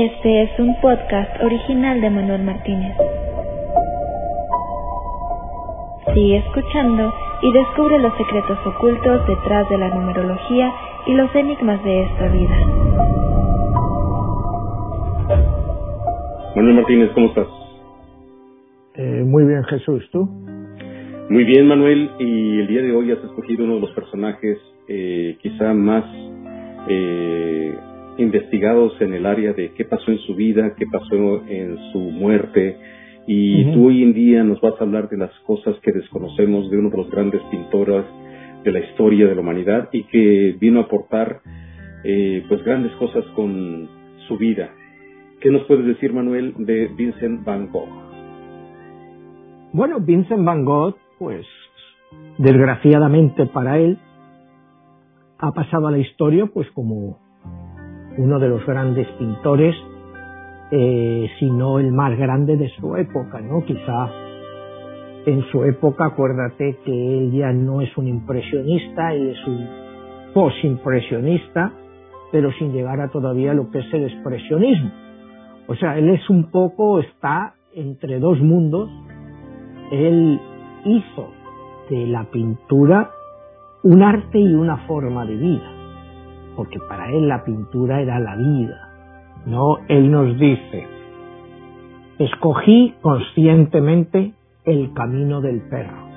Este es un podcast original de Manuel Martínez. Sigue escuchando y descubre los secretos ocultos detrás de la numerología y los enigmas de esta vida. Manuel Martínez, ¿cómo estás? Eh, muy bien, Jesús, ¿tú? Muy bien, Manuel, y el día de hoy has escogido uno de los personajes eh, quizá más eh, investigados en el área de qué pasó en su vida, qué pasó en su muerte, y tú hoy en día nos vas a hablar de las cosas que desconocemos de uno de los grandes pintores de la historia de la humanidad y que vino a aportar eh, pues grandes cosas con su vida. ¿Qué nos puedes decir, Manuel, de Vincent Van Gogh? Bueno, Vincent Van Gogh, pues desgraciadamente para él, ha pasado a la historia pues como uno de los grandes pintores, eh, si no el más grande de su época, ¿no? Quizá en su época, acuérdate que él ya no es un impresionista, él es un post-impresionista, pero sin llegar a todavía lo que es el expresionismo. O sea, él es un poco, está entre dos mundos. Él hizo de la pintura un arte y una forma de vida porque para él la pintura era la vida. No, él nos dice, escogí conscientemente el camino del perro.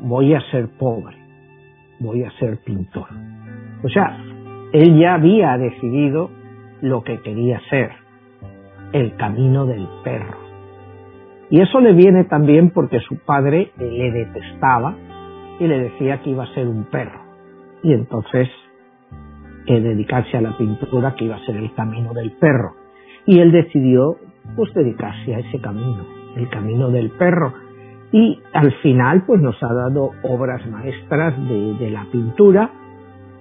Voy a ser pobre, voy a ser pintor. O sea, él ya había decidido lo que quería ser, el camino del perro. Y eso le viene también porque su padre le detestaba y le decía que iba a ser un perro. Y entonces dedicarse a la pintura que iba a ser el camino del perro. Y él decidió pues dedicarse a ese camino, el camino del perro. Y al final pues nos ha dado obras maestras de, de la pintura,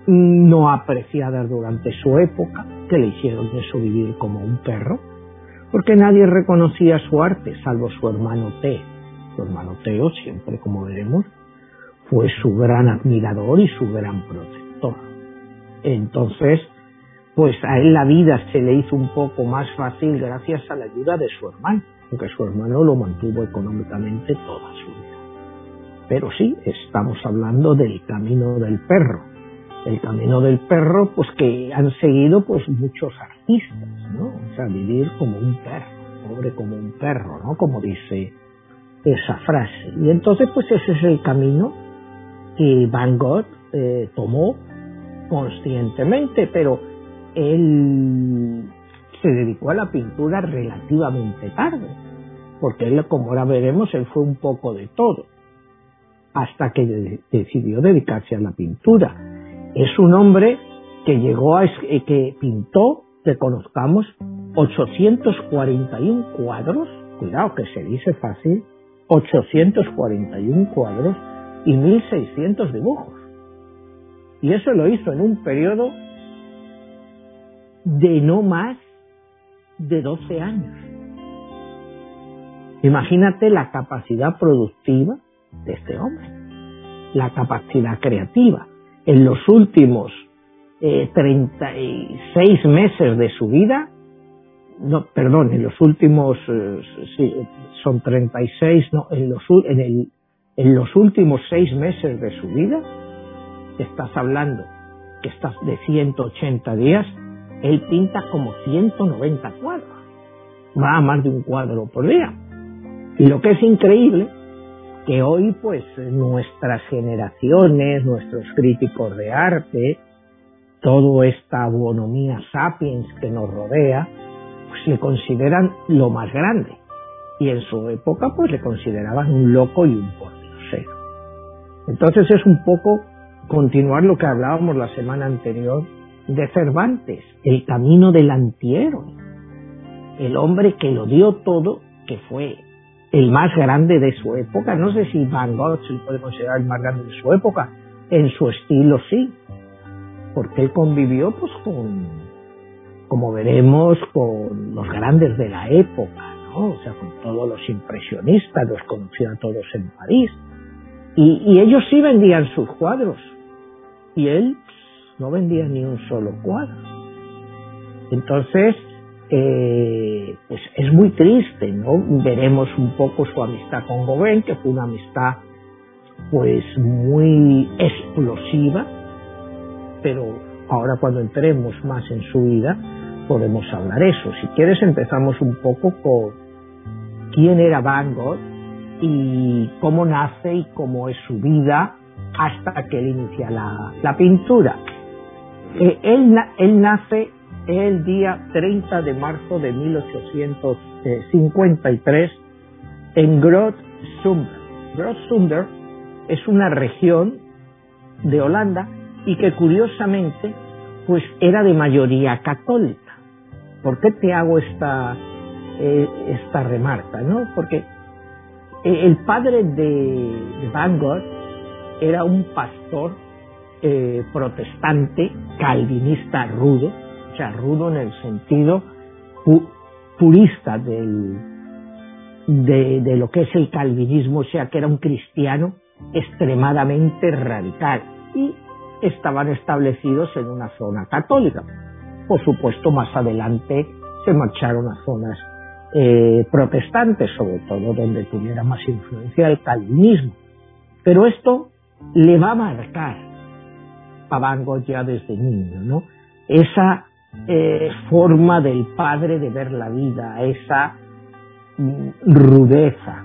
no apreciadas durante su época, que le hicieron eso vivir como un perro, porque nadie reconocía su arte, salvo su hermano T. Su hermano Teo, siempre como veremos, fue su gran admirador y su gran protector. Entonces, pues a él la vida se le hizo un poco más fácil gracias a la ayuda de su hermano, porque su hermano lo mantuvo económicamente toda su vida. Pero sí, estamos hablando del camino del perro. El camino del perro, pues que han seguido pues muchos artistas, ¿no? O sea, vivir como un perro, pobre como un perro, ¿no? Como dice esa frase. Y entonces, pues ese es el camino que Van Gogh eh, tomó conscientemente, pero él se dedicó a la pintura relativamente tarde, porque él, como ahora veremos, él fue un poco de todo, hasta que decidió dedicarse a la pintura. Es un hombre que llegó a, eh, que pintó, que conozcamos, 841 cuadros, cuidado que se dice fácil, 841 cuadros y 1600 dibujos. Y eso lo hizo en un periodo de no más de 12 años. Imagínate la capacidad productiva de este hombre, la capacidad creativa. En los últimos eh, 36 meses de su vida, no, perdón, en los últimos, eh, sí, son 36, no, en los, en, el, en los últimos seis meses de su vida, estás hablando que estás de 180 días, él pinta como 190 cuadros. Va a más de un cuadro por día. Y lo que es increíble, que hoy pues nuestras generaciones, nuestros críticos de arte, toda esta abonomía sapiens que nos rodea, pues le consideran lo más grande. Y en su época pues le consideraban un loco y un pordiosero. Entonces es un poco continuar lo que hablábamos la semana anterior de Cervantes, el camino del el hombre que lo dio todo, que fue el más grande de su época, no sé si Van Gogh se puede considerar el más grande de su época, en su estilo sí, porque él convivió pues con, como veremos, con los grandes de la época, ¿no? O sea, con todos los impresionistas, los conocía a todos en París, y ellos sí vendían sus cuadros, y él no vendía ni un solo cuadro. Entonces, eh, pues es muy triste, ¿no? Veremos un poco su amistad con Gauguin, que fue una amistad pues muy explosiva, pero ahora cuando entremos más en su vida podemos hablar eso. Si quieres empezamos un poco con quién era Van Gogh y cómo nace y cómo es su vida hasta que inicia la, pintura. Eh, él, él nace el día 30 de marzo de 1853 en Groot-Zumber. Groot-Zumber es una región de Holanda y que curiosamente pues era de mayoría católica. ¿Por qué te hago esta, eh, esta remarca? ¿no? Porque eh, el padre de, Van Gogh era un pastor eh, protestante, calvinista rudo, o sea, rudo en el sentido purista del, de, lo que es el calvinismo, o sea, que era un cristiano extremadamente radical y estaban establecidos en una zona católica. Por supuesto, más adelante se marcharon a zonas eh, protestantes, sobre todo donde tuviera más influencia el calvinismo. Pero esto le va a marcar a Van ya desde niño, ¿no? Esa eh, forma del padre de ver la vida, esa mm, rudeza,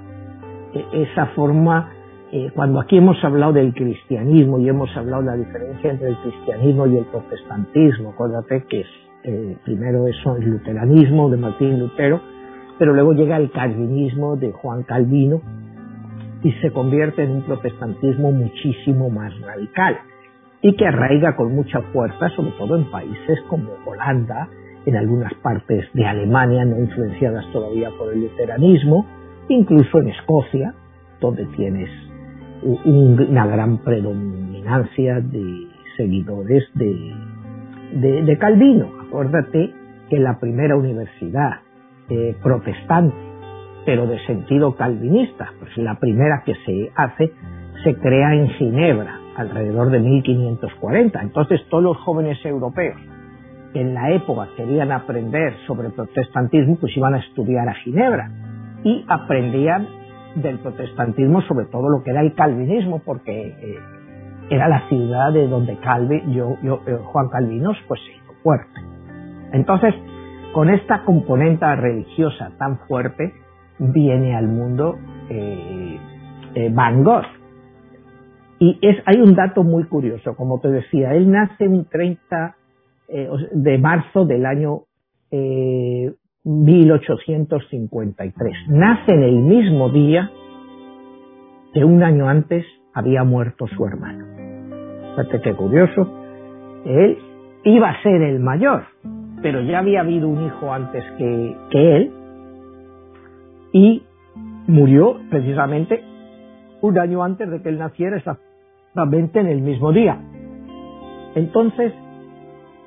e, esa forma, eh, cuando aquí hemos hablado del cristianismo y hemos hablado de la diferencia entre el cristianismo y el protestantismo, acuérdate que es, primero eso el luteranismo de Martín Lutero, pero luego llega el calvinismo de Juan Calvino y se convierte en un protestantismo muchísimo más radical y que arraiga con mucha fuerza, sobre todo en países como Holanda, en algunas partes de Alemania no influenciadas todavía por el luteranismo, incluso en Escocia, donde tienes una gran predominancia de seguidores de, de Calvino. Acuérdate que la primera universidad eh, protestante, pero de sentido calvinista, pues la primera que se hace se crea en Ginebra, alrededor de 1540. Entonces todos los jóvenes europeos que en la época querían aprender sobre protestantismo, pues iban a estudiar a Ginebra y aprendían del protestantismo sobre todo lo que era el calvinismo, porque eh, era la ciudad de donde Calvi, yo, yo, eh, Juan Calvinos pues se hizo fuerte. Entonces, con esta componente religiosa tan fuerte, viene al mundo eh, Van Gogh, y es, hay un dato muy curioso, como te decía, él nace un 30 eh, de marzo del año 1853. Eh, nace en el mismo día que un año antes había muerto su hermano. Fíjate qué curioso. Él iba a ser el mayor, pero ya había habido un hijo antes que, que él y murió precisamente un año antes de que él naciera, en el mismo día. Entonces,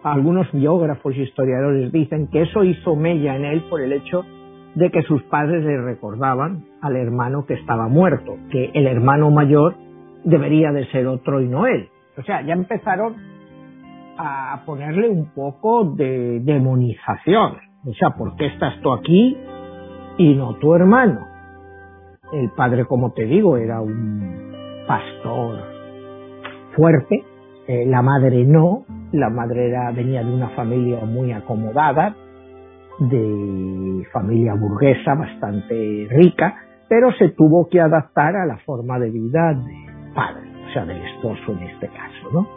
algunos biógrafos y historiadores dicen que eso hizo mella en él por el hecho de que sus padres le recordaban al hermano que estaba muerto, que el hermano mayor debería de ser otro y no él. O sea, ya empezaron a ponerle un poco de demonización. O sea, ¿por qué estás tú aquí y no tu hermano? El padre, como te digo, era un pastor fuerte, eh, la madre no, la madre era, venía de una familia muy acomodada, de familia burguesa bastante rica, pero se tuvo que adaptar a la forma de vida del padre, o sea, del esposo en este caso, ¿no?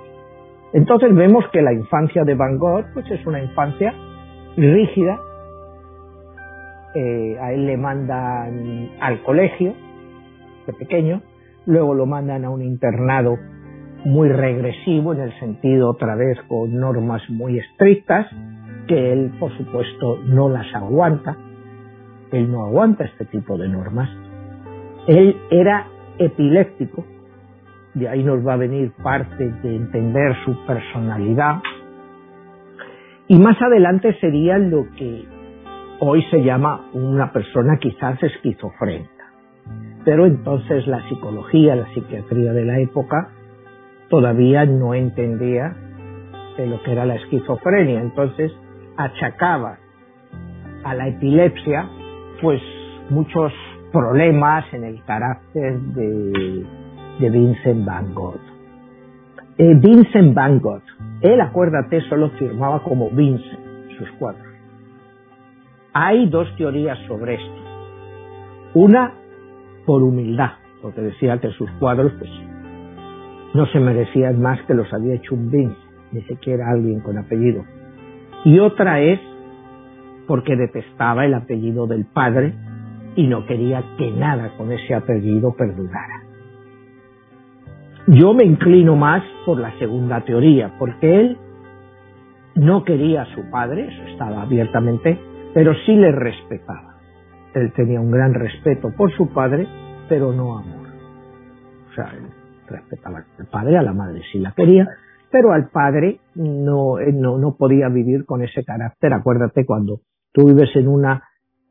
Entonces vemos que la infancia de Van Gogh pues es una infancia rígida, eh, a él le mandan al colegio de pequeño, luego lo mandan a un internado muy regresivo en el sentido otra vez con normas muy estrictas que él por supuesto no las aguanta. Él no aguanta este tipo de normas. Él era epiléptico. De ahí nos va a venir parte de entender su personalidad. Y más adelante sería lo que hoy se llama una persona quizás esquizofrénica pero entonces la psicología, la psiquiatría de la época todavía no entendía lo que era la esquizofrenia. Entonces achacaba a la epilepsia, pues muchos problemas en el carácter de, de Vincent Van Gogh. Eh, Vincent Van Gogh, él, acuérdate, solo firmaba como Vincent sus cuadros. Hay dos teorías sobre esto. Una, por humildad, porque decía que sus cuadros pues, no se merecían más que los había hecho un Vincent, ni siquiera alguien con apellido. Y otra es porque detestaba el apellido del padre y no quería que nada con ese apellido perdurara. Yo me inclino más por la segunda teoría, porque él no quería a su padre, eso estaba abiertamente, pero sí le respetaba. Él tenía un gran respeto por su padre, pero no amor. O sea, él respetaba al padre, a la madre sí la quería, pero al padre no, no, no podía vivir con ese carácter. Acuérdate cuando tú vives en una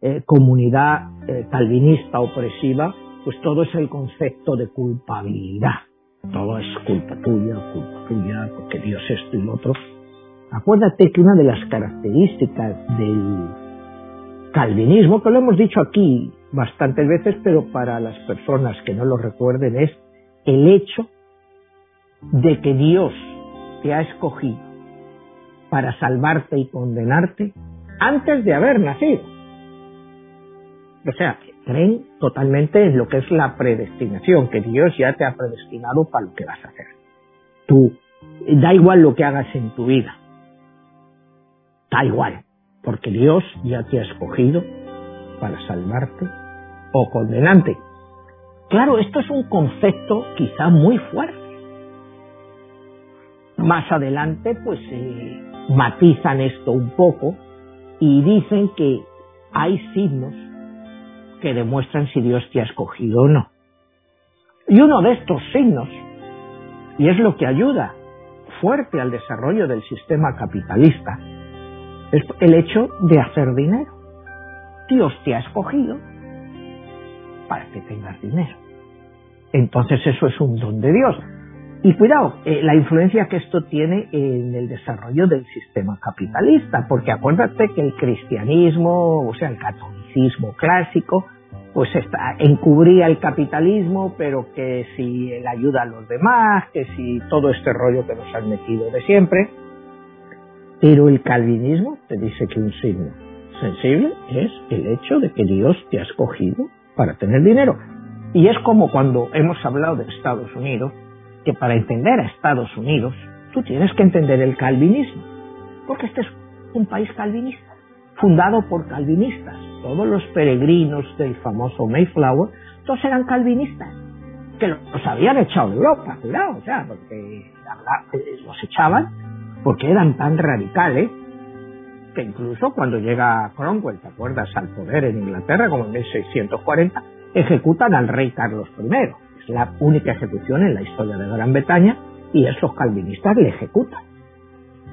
eh, comunidad eh, calvinista opresiva, pues todo es el concepto de culpabilidad. Todo es culpa tuya, culpa tuya, porque Dios esto y lo otro. Acuérdate que una de las características del calvinismo, que lo hemos dicho aquí bastantes veces, pero para las personas que no lo recuerden, es el hecho de que Dios te ha escogido para salvarte y condenarte antes de haber nacido. O sea, creen totalmente en lo que es la predestinación, que Dios ya te ha predestinado para lo que vas a hacer. Tú, da igual lo que hagas en tu vida, da igual, porque Dios ya te ha escogido para salvarte o condenarte. Claro, esto es un concepto quizá muy fuerte. Más adelante, pues eh, matizan esto un poco y dicen que hay signos que demuestran si Dios te ha escogido o no. Y uno de estos signos, y es lo que ayuda fuerte al desarrollo del sistema capitalista, es el hecho de hacer dinero. Dios te ha escogido para que tengas dinero. Entonces eso es un don de Dios. Y cuidado, eh, la influencia que esto tiene en el desarrollo del sistema capitalista, porque acuérdate que el cristianismo, o sea, el catolicismo clásico, pues está, encubría el capitalismo, pero que si la ayuda a los demás, que si todo este rollo que nos han metido de siempre. Pero el calvinismo te dice que un signo sensible es el hecho de que Dios te ha escogido para tener dinero. Y es como cuando hemos hablado de Estados Unidos, que para entender a Estados Unidos tú tienes que entender el calvinismo, porque este es un país calvinista, fundado por calvinistas. Todos los peregrinos del famoso Mayflower, todos eran calvinistas, que los habían echado de Europa, cuidado, o sea, porque los echaban porque eran tan radicales que incluso cuando llega Cromwell, ¿te acuerdas?, al poder en Inglaterra, como en 1640, ejecutan al rey Carlos I la única ejecución en la historia de Gran Bretaña y esos calvinistas le ejecutan.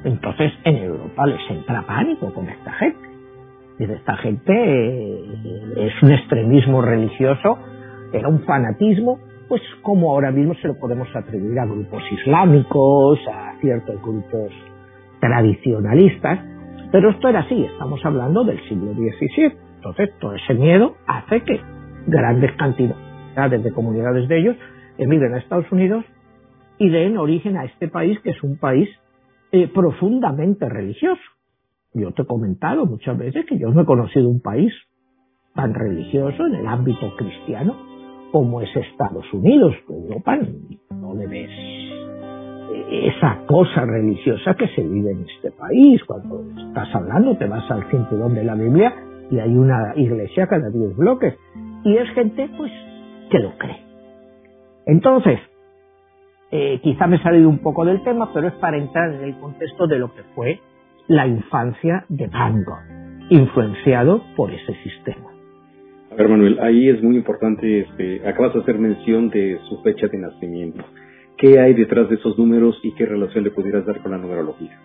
Entonces en Europa les entra pánico con esta gente. Y esta gente eh, es un extremismo religioso, era un fanatismo, pues como ahora mismo se lo podemos atribuir a grupos islámicos, a ciertos grupos tradicionalistas, pero esto era así, estamos hablando del siglo XVII. Entonces todo ese miedo hace que grandes cantidades de comunidades de ellos, emigren a Estados Unidos y den origen a este país que es un país eh, profundamente religioso. Yo te he comentado muchas veces que yo no he conocido un país tan religioso en el ámbito cristiano como es Estados Unidos. Europa no le ves esa cosa religiosa que se vive en este país. Cuando estás hablando, te vas al cinturón de la Biblia y hay una iglesia cada diez bloques. Y es gente, pues, que lo cree. Entonces, eh, quizá me he salido un poco del tema, pero es para entrar en el contexto de lo que fue la infancia de Van Gogh, influenciado por ese sistema. A ver, Manuel, ahí es muy importante, este, acabas de hacer mención de su fecha de nacimiento. ¿Qué hay detrás de esos números y qué relación le pudieras dar con la numerología?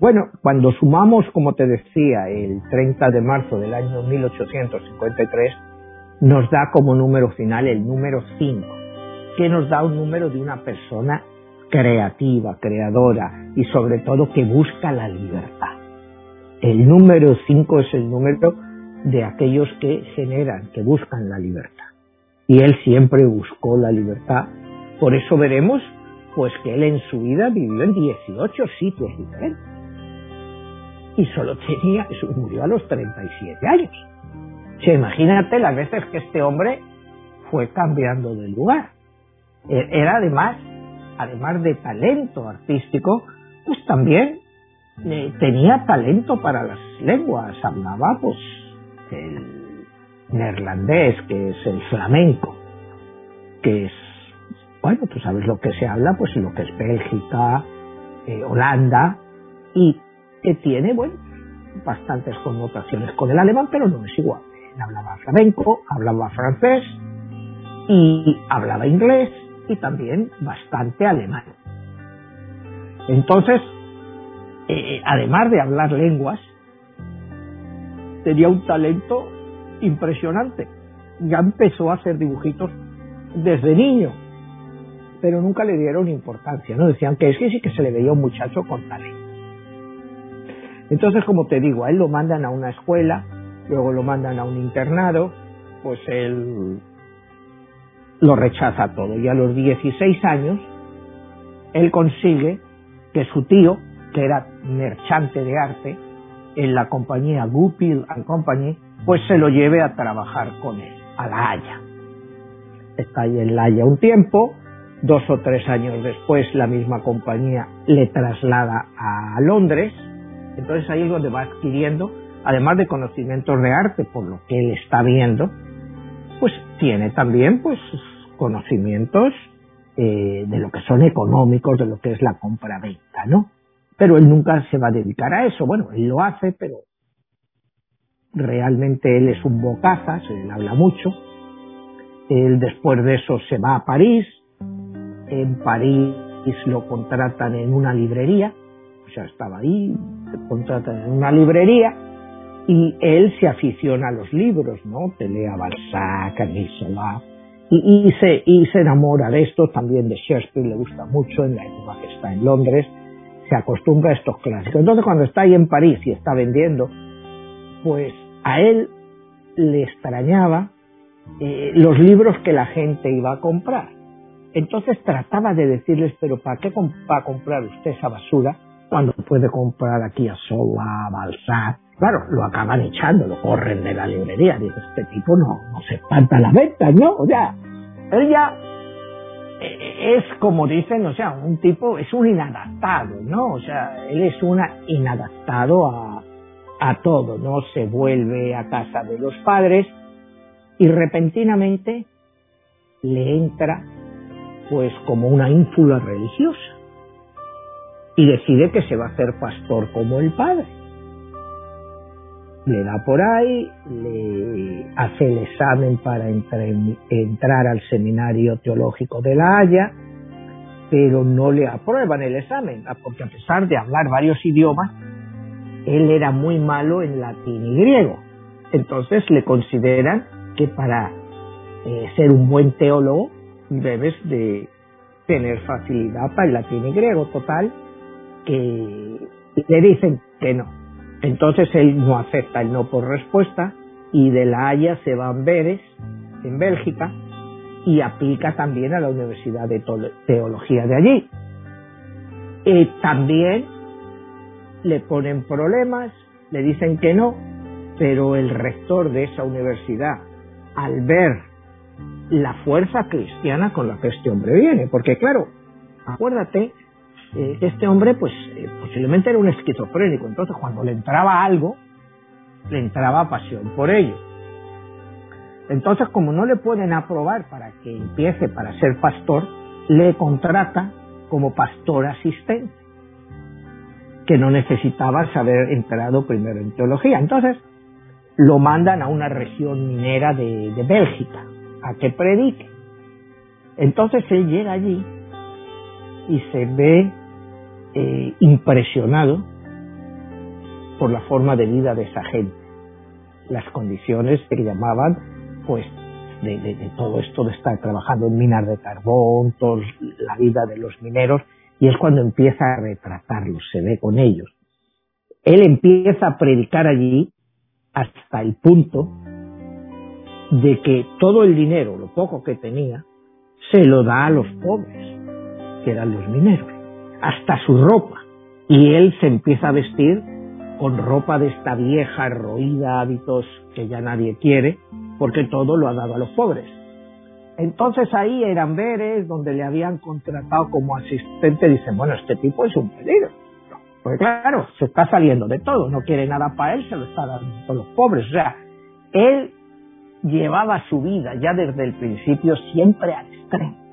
Bueno, cuando sumamos, como te decía, el 30 de marzo del año 1853, nos da como número final el número 5, que nos da un número de una persona creativa, creadora y sobre todo que busca la libertad. El número 5 es el número de aquellos que generan, que buscan la libertad. Y él siempre buscó la libertad. Por eso veremos pues que él en su vida vivió en 18 sitios diferentes. Y solo tenía, murió a los 37 años. O imagínate las veces que este hombre fue cambiando de lugar. E, era además, además de talento artístico, pues también eh, tenía talento para las lenguas. Hablaba pues el neerlandés, que es el flamenco, que es bueno, tú sabes lo que se habla, pues lo que es Bélgica, eh, Holanda, y que tiene, bueno, bastantes connotaciones con el alemán, pero no es igual. Hablaba flamenco, hablaba francés y hablaba inglés y también bastante alemán. Entonces, eh, además de hablar lenguas, tenía un talento impresionante. Ya empezó a hacer dibujitos desde niño pero nunca le dieron importancia, ¿no? Decían que es que sí que se le veía un muchacho con talento. Entonces, como te digo, a él lo mandan a una escuela, luego lo mandan a un internado, pues él lo rechaza todo. Y a los 16 años, él consigue que su tío, que era merchante de arte en la compañía Goupil and Company, pues se lo lleve a trabajar con él, a La Haya. Está ahí en La Haya un tiempo, Dos o tres años después la misma compañía le traslada a Londres, entonces ahí es donde va adquiriendo, además de conocimientos de arte por lo que él está viendo, pues tiene también pues conocimientos eh, de lo que son económicos, de lo que es la compra-venta, ¿no? Pero él nunca se va a dedicar a eso. Bueno, él lo hace, pero realmente él es un bocaza, se le habla mucho. Él después de eso se va a París, en París lo contratan en una librería, o sea, estaba ahí, se contratan en una librería y él se aficiona a los libros, ¿no? Te lee a Balzac, a y, y, se, y se enamora de esto, también de Shakespeare, le gusta mucho en la época que está en Londres, se acostumbra a estos clásicos. Entonces cuando está ahí en París y está vendiendo, pues a él le extrañaba eh, los libros que la gente iba a comprar. Entonces trataba de decirles, pero ¿para qué va a comprar usted esa basura cuando puede comprar aquí a Sola, a Balzac? Claro, lo acaban echando, lo corren de la librería. Dice, este tipo no, se espanta la venta, ¿no? O sea, él ya es como dicen, o sea, un tipo, es un inadaptado, ¿no? O sea, él es un inadaptado a, a todo, ¿no? Se vuelve a casa de los padres y repentinamente le entra pues como una ínfula religiosa y decide que se va a hacer pastor como el padre. Le da por ahí, le hace el examen para entrar al seminario teológico de La Haya, pero no le aprueban el examen, porque a pesar de hablar varios idiomas, él era muy malo en latín y griego. Entonces le consideran que para eh, ser un buen teólogo debes de tener facilidad para el latín y griego, total, que le dicen que no. Entonces él no acepta el no por respuesta y de La Haya se va a Amberes, en Bélgica, y aplica también a la Universidad de Teología de allí. Y también le ponen problemas, le dicen que no, pero el rector de esa universidad, al ver la fuerza cristiana con la que este hombre viene. Porque claro, acuérdate, eh, este hombre pues eh, posiblemente era un esquizofrénico, entonces cuando le entraba algo, le entraba pasión por ello. Entonces como no le pueden aprobar para que empiece para ser pastor, le contrata como pastor asistente, que no necesitaba saber entrado primero en teología. Entonces lo mandan a una región minera de, de Bélgica a que predique. Entonces él llega allí y se ve eh, impresionado por la forma de vida de esa gente, las condiciones que llamaban, pues, de, todo esto de estar trabajando en minas de carbón, la vida de los mineros, y es cuando empieza a retratarlos, se ve con ellos. él empieza a predicar allí hasta el punto de que todo el dinero, lo poco que tenía, se lo da a los pobres, que eran los mineros, hasta su ropa. Y él se empieza a vestir con ropa de esta vieja, roída, hábitos que ya nadie quiere, porque todo lo ha dado a los pobres. Entonces ahí eran veres donde le habían contratado como asistente, dicen, bueno, este tipo es un peligro. Porque claro, se está saliendo de todo, no quiere nada para él, se lo está dando a los pobres. O sea, él llevaba su vida ya desde el principio siempre al extremo.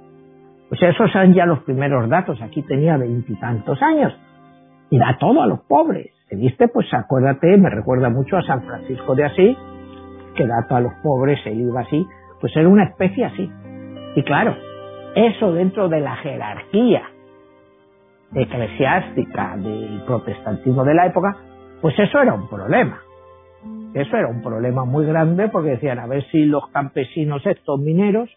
O sea, esos son ya los primeros datos. Aquí tenía veintitantos años y da todo a los pobres. ¿Se viste? Pues acuérdate, me recuerda mucho a San Francisco de Asís, que da todo a los pobres, él iba así. Pues era una especie así. Y claro, eso dentro de la jerarquía eclesiástica del protestantismo de la época, pues eso era un problema. Eso era un problema muy grande porque decían, a ver si los campesinos estos mineros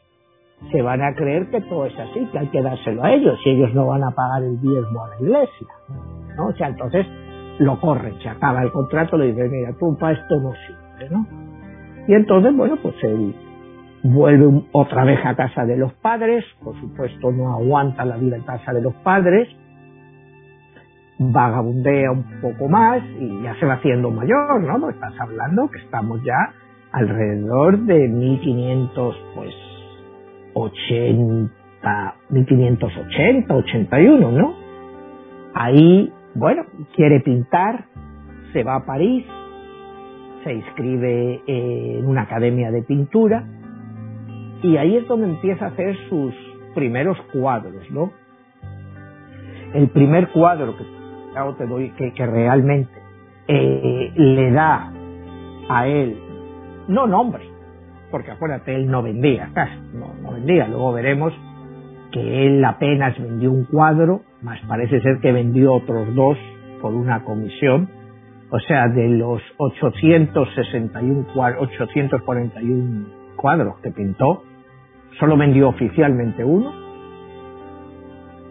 se van a creer que todo es así, que hay que dárselo a ellos, y ellos no van a pagar el diezmo a la iglesia. ¿no? O sea, entonces lo corren, se acaba el contrato, le dicen, mira, tú para esto no sirve, ¿no? Y entonces, bueno, pues él vuelve otra vez a casa de los padres, por supuesto no aguanta la vida en casa de los padres, vagabundea un poco más y ya se va haciendo mayor, ¿no? Pues estás hablando que estamos ya alrededor de 1500, pues 80, 1580, 81, ¿no? Ahí, bueno, quiere pintar, se va a París, se inscribe en una academia de pintura y ahí es donde empieza a hacer sus primeros cuadros, ¿no? El primer cuadro que te doy que, que realmente eh, le da a él, no nombre, porque acuérdate, él no vendía no, no vendía, luego veremos que él apenas vendió un cuadro, más parece ser que vendió otros dos por una comisión, o sea, de los 861, 841 cuadros que pintó, solo vendió oficialmente uno,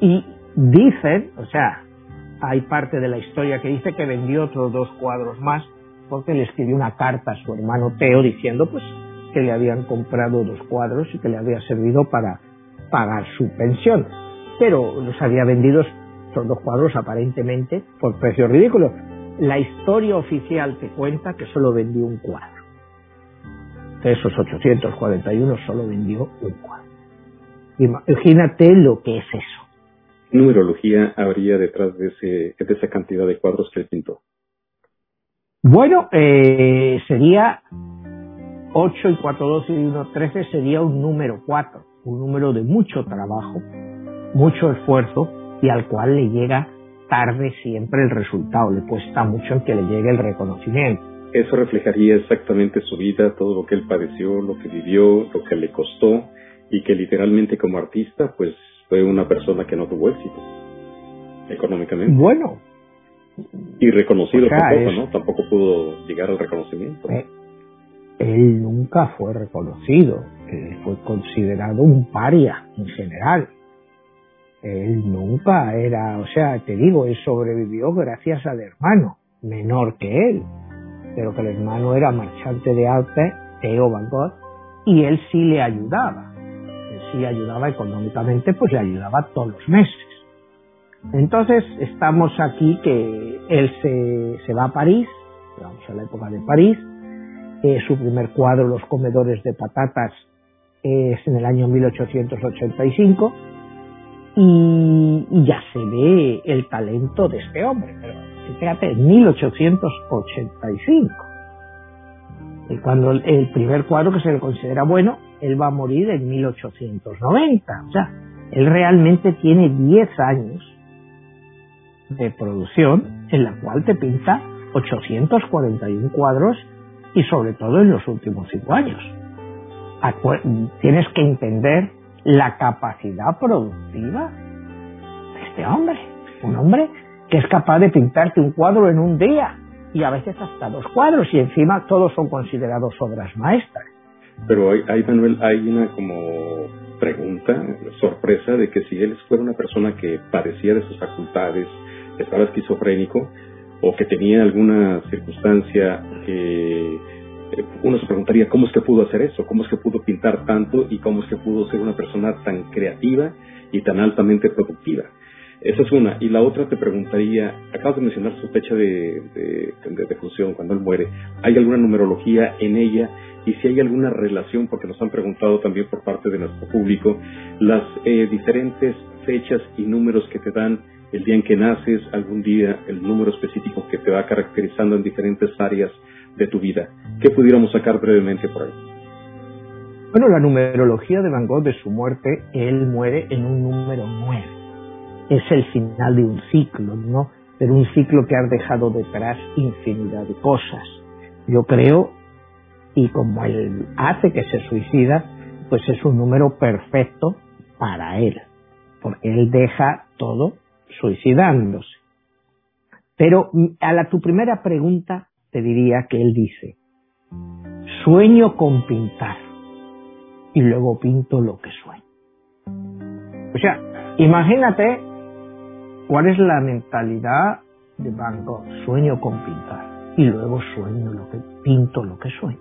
y dicen, o sea, hay parte de la historia que dice que vendió otros dos cuadros más porque le escribió una carta a su hermano Teo diciendo pues que le habían comprado dos cuadros y que le había servido para pagar su pensión. Pero los había vendido estos dos cuadros aparentemente por precios ridículos. La historia oficial te cuenta que solo vendió un cuadro. De esos 841 solo vendió un cuadro. Imagínate lo que es eso numerología habría detrás de, ese, de esa cantidad de cuadros que él pintó? Bueno, eh, sería 8 y 4, 12 y 1, 13 sería un número 4, un número de mucho trabajo, mucho esfuerzo y al cual le llega tarde siempre el resultado, le cuesta mucho en que le llegue el reconocimiento. Eso reflejaría exactamente su vida, todo lo que él padeció, lo que vivió, lo que le costó y que literalmente como artista pues fue una persona que no tuvo éxito económicamente. Bueno. Y reconocido tampoco, ¿no? Tampoco pudo llegar al reconocimiento. Eh, él nunca fue reconocido. Él fue considerado un paria en general. Él nunca era, o sea, te digo, él sobrevivió gracias al hermano, menor que él, pero que el hermano era marchante de arte, Theo Van y él sí le ayudaba si ayudaba económicamente, pues le ayudaba todos los meses. Entonces estamos aquí que él se, se va a París, vamos a la época de París, eh, su primer cuadro, Los comedores de patatas, es en el año 1885 y, y ya se ve el talento de este hombre, pero fíjate, en 1885. Y cuando el primer cuadro que se le considera bueno él va a morir en 1890. O sea, él realmente tiene 10 años de producción en la cual te pinta 841 cuadros y sobre todo en los últimos 5 años. Tienes que entender la capacidad productiva de este hombre. Un hombre que es capaz de pintarte un cuadro en un día y a veces hasta dos cuadros y encima todos son considerados obras maestras. Pero hay, Manuel, hay una como pregunta, sorpresa, de que si él fuera una persona que padecía de sus facultades, estaba esquizofrénico, o que tenía alguna circunstancia, eh, uno se preguntaría cómo es que pudo hacer eso, cómo es que pudo pintar tanto y cómo es que pudo ser una persona tan creativa y tan altamente productiva. Esa es una. Y la otra te preguntaría, acabas de mencionar su fecha de, de, de, función cuando él muere. ¿Hay alguna numerología en ella? Y si hay alguna relación, porque nos han preguntado también por parte de nuestro público, las eh, diferentes fechas y números que te dan el día en que naces, algún día, el número específico que te va caracterizando en diferentes áreas de tu vida. ¿Qué pudiéramos sacar brevemente por ahí? Bueno, la numerología de Van Gogh de su muerte, él muere en un número 9. Es el final de un ciclo, ¿no? Pero un ciclo que ha dejado detrás infinidad de cosas. Yo creo, y como él hace que se suicida, pues es un número perfecto para él, porque él deja todo suicidándose. Pero a la tu primera pregunta te diría que él dice, sueño con pintar y luego pinto lo que sueño. O sea, imagínate cuál es la mentalidad de Van Gogh, sueño con pintar y luego sueño lo que pinto lo que sueño.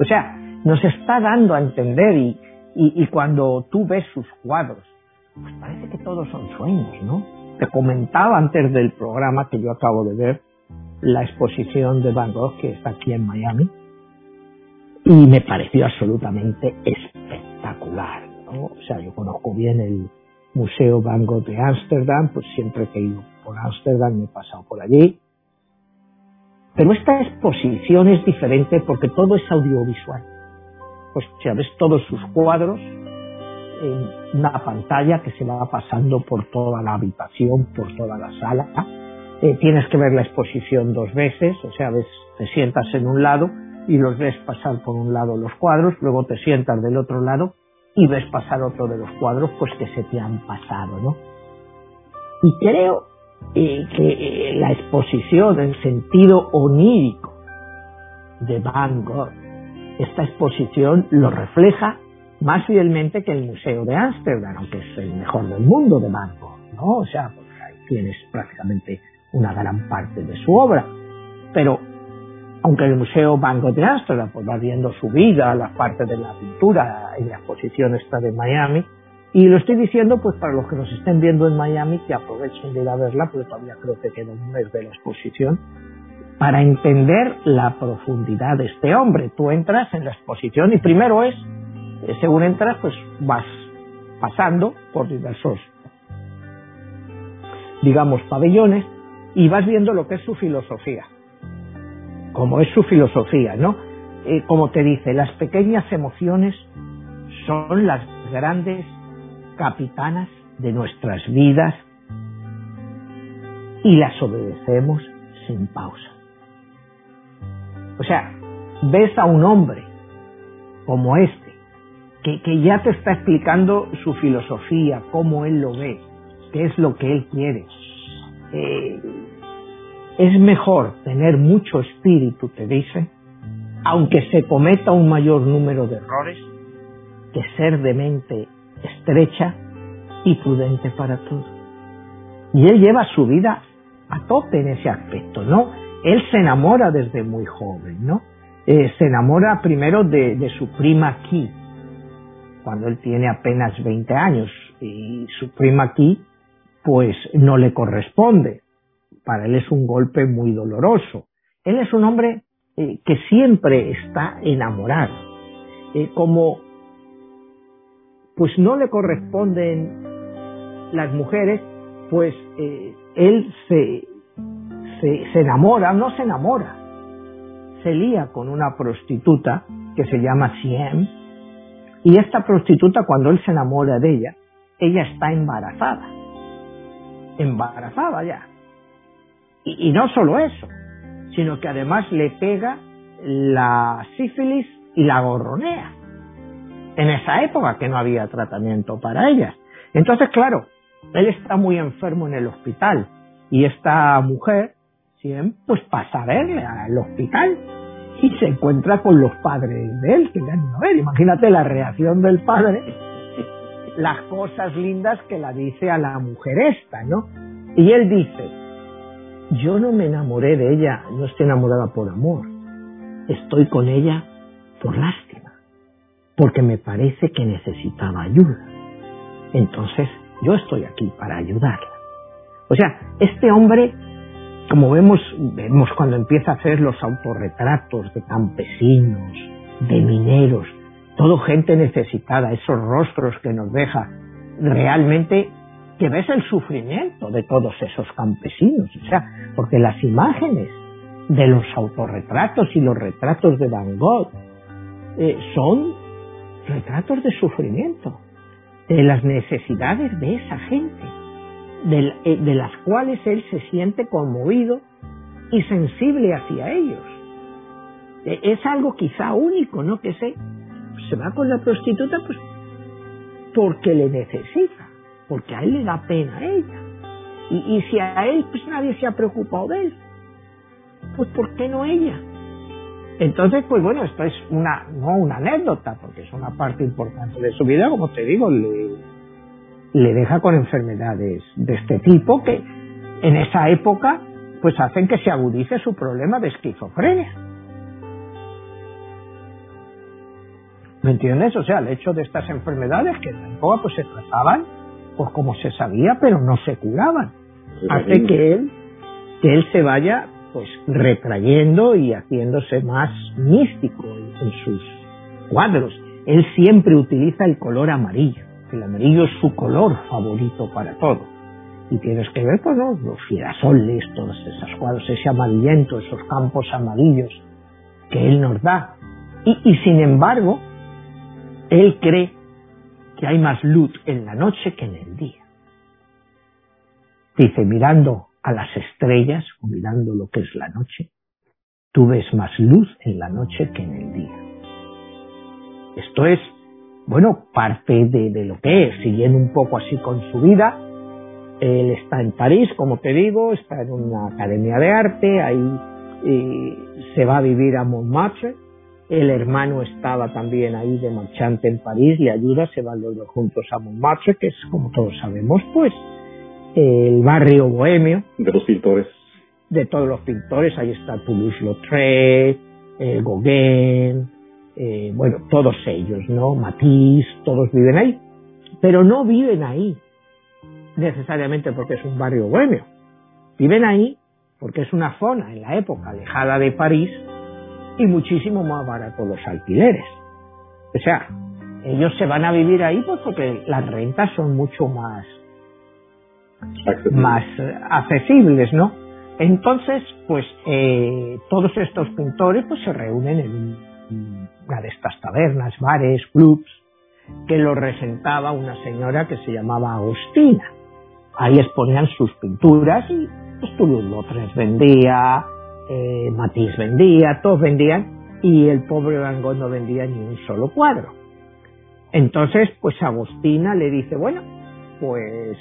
O sea, nos está dando a entender y, y cuando tú ves sus cuadros, pues parece que todos son sueños, ¿no? Te comentaba antes del programa que yo acabo de ver la exposición de Van Gogh que está aquí en Miami y me pareció absolutamente espectacular. O sea, yo conozco bien el Museo Van Gogh de Ámsterdam, pues siempre que he ido por Ámsterdam me he pasado por allí. Pero esta exposición es diferente porque todo es audiovisual. Pues ya ves todos sus cuadros en una pantalla que se va pasando por toda la habitación, por toda la sala. Eh, tienes que ver la exposición dos veces, o sea, ves, te sientas en un lado y los ves pasar por un lado los cuadros, luego te sientas del otro lado y ves pasar otro de los cuadros pues que se te han pasado, ¿no? Y creo eh, que eh, la exposición en sentido onírico de Van Gogh, esta exposición lo refleja más fielmente que el Museo de Ámsterdam, aunque es el mejor del mundo de Van ¿no? O sea, pues ahí tienes prácticamente una gran parte de su obra. Pero aunque el Museo Van Gogh de Ámsterdam pues va viendo su vida, la parte de la pintura y la exposición está de Miami, y lo estoy diciendo pues para los que nos estén viendo en Miami que aprovechen de ir a verla, porque todavía creo que queda un mes de la exposición, para entender la profundidad de este hombre. Tú entras en la exposición y primero es, según entras, pues vas pasando por diversos, digamos, pabellones y vas viendo lo que es su filosofía como es su filosofía, ¿no? Eh, como te dice, las pequeñas emociones son las grandes capitanas de nuestras vidas y las obedecemos sin pausa. O sea, ves a un hombre como este, que, ya te está explicando su filosofía, cómo él lo ve, qué es lo que él quiere. Eh, es mejor tener mucho espíritu, te dice, aunque se cometa un mayor número de errores, que ser de mente estrecha y prudente para todo. Y él lleva su vida a tope en ese aspecto, ¿no? Él se enamora desde muy joven, ¿no? Eh, se enamora primero de, de su prima Ki, cuando él tiene apenas 20 años, y su prima Ki, pues no le corresponde para él es un golpe muy doloroso. Él es un hombre eh, que siempre está enamorado. Eh, como pues no le corresponden las mujeres, pues eh, él se, se, se enamora, no se enamora, se lía con una prostituta que se llama Siem, y esta prostituta cuando él se enamora de ella, ella está embarazada, embarazada ya. Y, no solo eso, sino que además le pega la sífilis y la gorronea. En esa época que no había tratamiento para ellas. Entonces, claro, él está muy enfermo en el hospital y esta mujer siempre pues pasa a verle al hospital y se encuentra con los padres de él que le a ver. Imagínate la reacción del padre, las cosas lindas que la dice a la mujer esta, ¿no? Y él dice, yo no me enamoré de ella, no estoy enamorada por amor, estoy con ella por lástima, porque me parece que necesitaba ayuda. Entonces, yo estoy aquí para ayudarla. O sea, este hombre, como vemos, vemos cuando empieza a hacer los autorretratos de campesinos, de mineros, todo gente necesitada, esos rostros que nos deja, realmente que ves el sufrimiento de todos esos campesinos, o sea, porque las imágenes de los autorretratos y los retratos de Van Gogh eh, son retratos de sufrimiento, de las necesidades de esa gente, de, eh, de las cuales él se siente conmovido y sensible hacia ellos. E, es algo quizá único, ¿no? Que se, se va con la prostituta pues porque le necesita porque a él le da pena a ella. Y, si a él pues nadie se ha preocupado de él, pues ¿por qué no ella? Entonces, pues bueno, esto es una, no una anécdota, porque es una parte importante de su vida, como te digo, le, le deja con enfermedades de este tipo que en esa época pues hacen que se agudice su problema de esquizofrenia. ¿Me entiendes? O sea, el hecho de estas enfermedades que en la época pues se trataban pues como se sabía, pero no se curaban. Hace que él, que él se vaya pues retrayendo y haciéndose más místico en, sus cuadros. Él siempre utiliza el color amarillo. El amarillo es su color favorito para todo. Y tienes que ver, pues, los girasoles, todos esos cuadros, ese amarillento, esos campos amarillos que él nos da. Y, y sin embargo, él cree que hay más luz en la noche que en el día. Dice, mirando a las estrellas o mirando lo que es la noche, tú ves más luz en la noche que en el día. Esto es, bueno, parte de, lo que es, siguiendo un poco así con su vida. Él está en París, como te digo, está en una academia de arte, ahí eh, se va a vivir a Montmartre, el hermano estaba también ahí de marchante en París, le ayuda, se van los dos juntos a Montmartre, que es, como todos sabemos, pues, el barrio bohemio. De los pintores. De todos los pintores, ahí está Toulouse-Lautrec, eh, Gauguin, eh, bueno, todos ellos, ¿no? Matisse, todos viven ahí. Pero no viven ahí necesariamente porque es un barrio bohemio. Viven ahí porque es una zona en la época alejada de París y muchísimo más barato los alquileres. O sea, ellos se van a vivir ahí pues porque las rentas son mucho más más eh, accesibles, ¿no? Entonces, pues eh, todos estos pintores pues se reúnen en una de estas tabernas, bares, clubs, que lo regentaba una señora que se llamaba Agustina. Ahí exponían sus pinturas y pues Toulouse-Lautrec vendía, eh, Matisse vendía, todos vendían, y el pobre Van Gogh no vendía ni un solo cuadro. Entonces, pues Agustina le dice, bueno, pues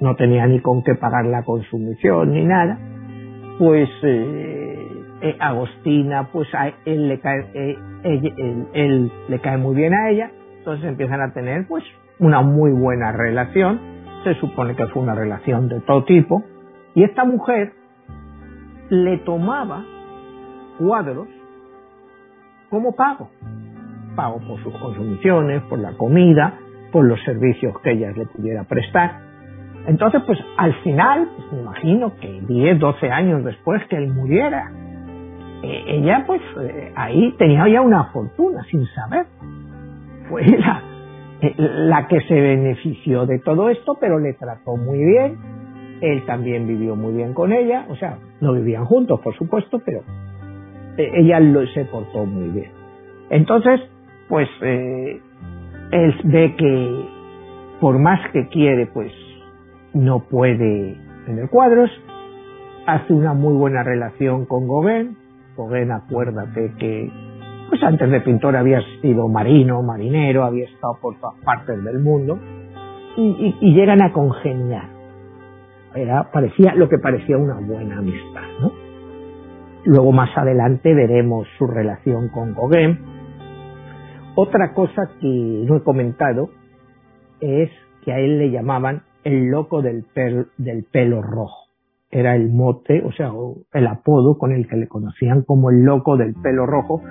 no tenía ni con qué pagar la consumición ni nada, pues eh, eh, Agustina, pues a él le cae, eh, él, le cae muy bien a ella, entonces empiezan a tener pues una muy buena relación, se supone que fue una relación de todo tipo, y esta mujer le tomaba cuadros como pago. Pago por sus consumiciones, por la comida, por los servicios que ella le pudiera prestar. Entonces, pues al final, pues me imagino que 10, 12 años después que él muriera, eh, ella pues eh, ahí tenía ya una fortuna sin saber. Fue la, eh, la que se benefició de todo esto, pero le trató muy bien él también vivió muy bien con ella, o sea, no vivían juntos, por supuesto, pero ella lo, se portó muy bien. Entonces, pues él ve que por más que quiere, pues no puede tener cuadros, hace una muy buena relación con Gauguin. Gauguin, acuérdate que pues antes de pintor había sido marino, marinero, había estado por todas partes del mundo y, llegan a congeniar era, parecía lo que parecía una buena amistad, ¿no? Luego más adelante veremos su relación con Gauguin. Otra cosa que no he comentado es que a él le llamaban el loco del pelo rojo. Era el mote, o sea, el apodo con el que le conocían como el loco del pelo rojo,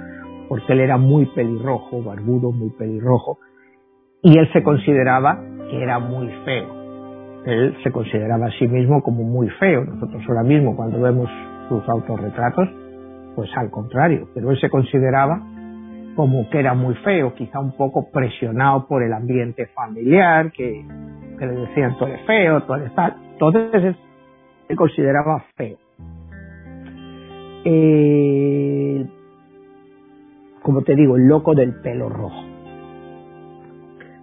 porque él era muy pelirrojo, barbudo, muy pelirrojo, y él se consideraba que era muy feo. Él se consideraba a sí mismo como muy feo. Nosotros ahora mismo cuando vemos sus autorretratos, pues al contrario, pero él se consideraba como que era muy feo, quizá un poco presionado por el ambiente familiar, que, le decían tú eres feo, tú eres tal. Entonces se consideraba feo. Eh, como te digo, el loco del pelo rojo.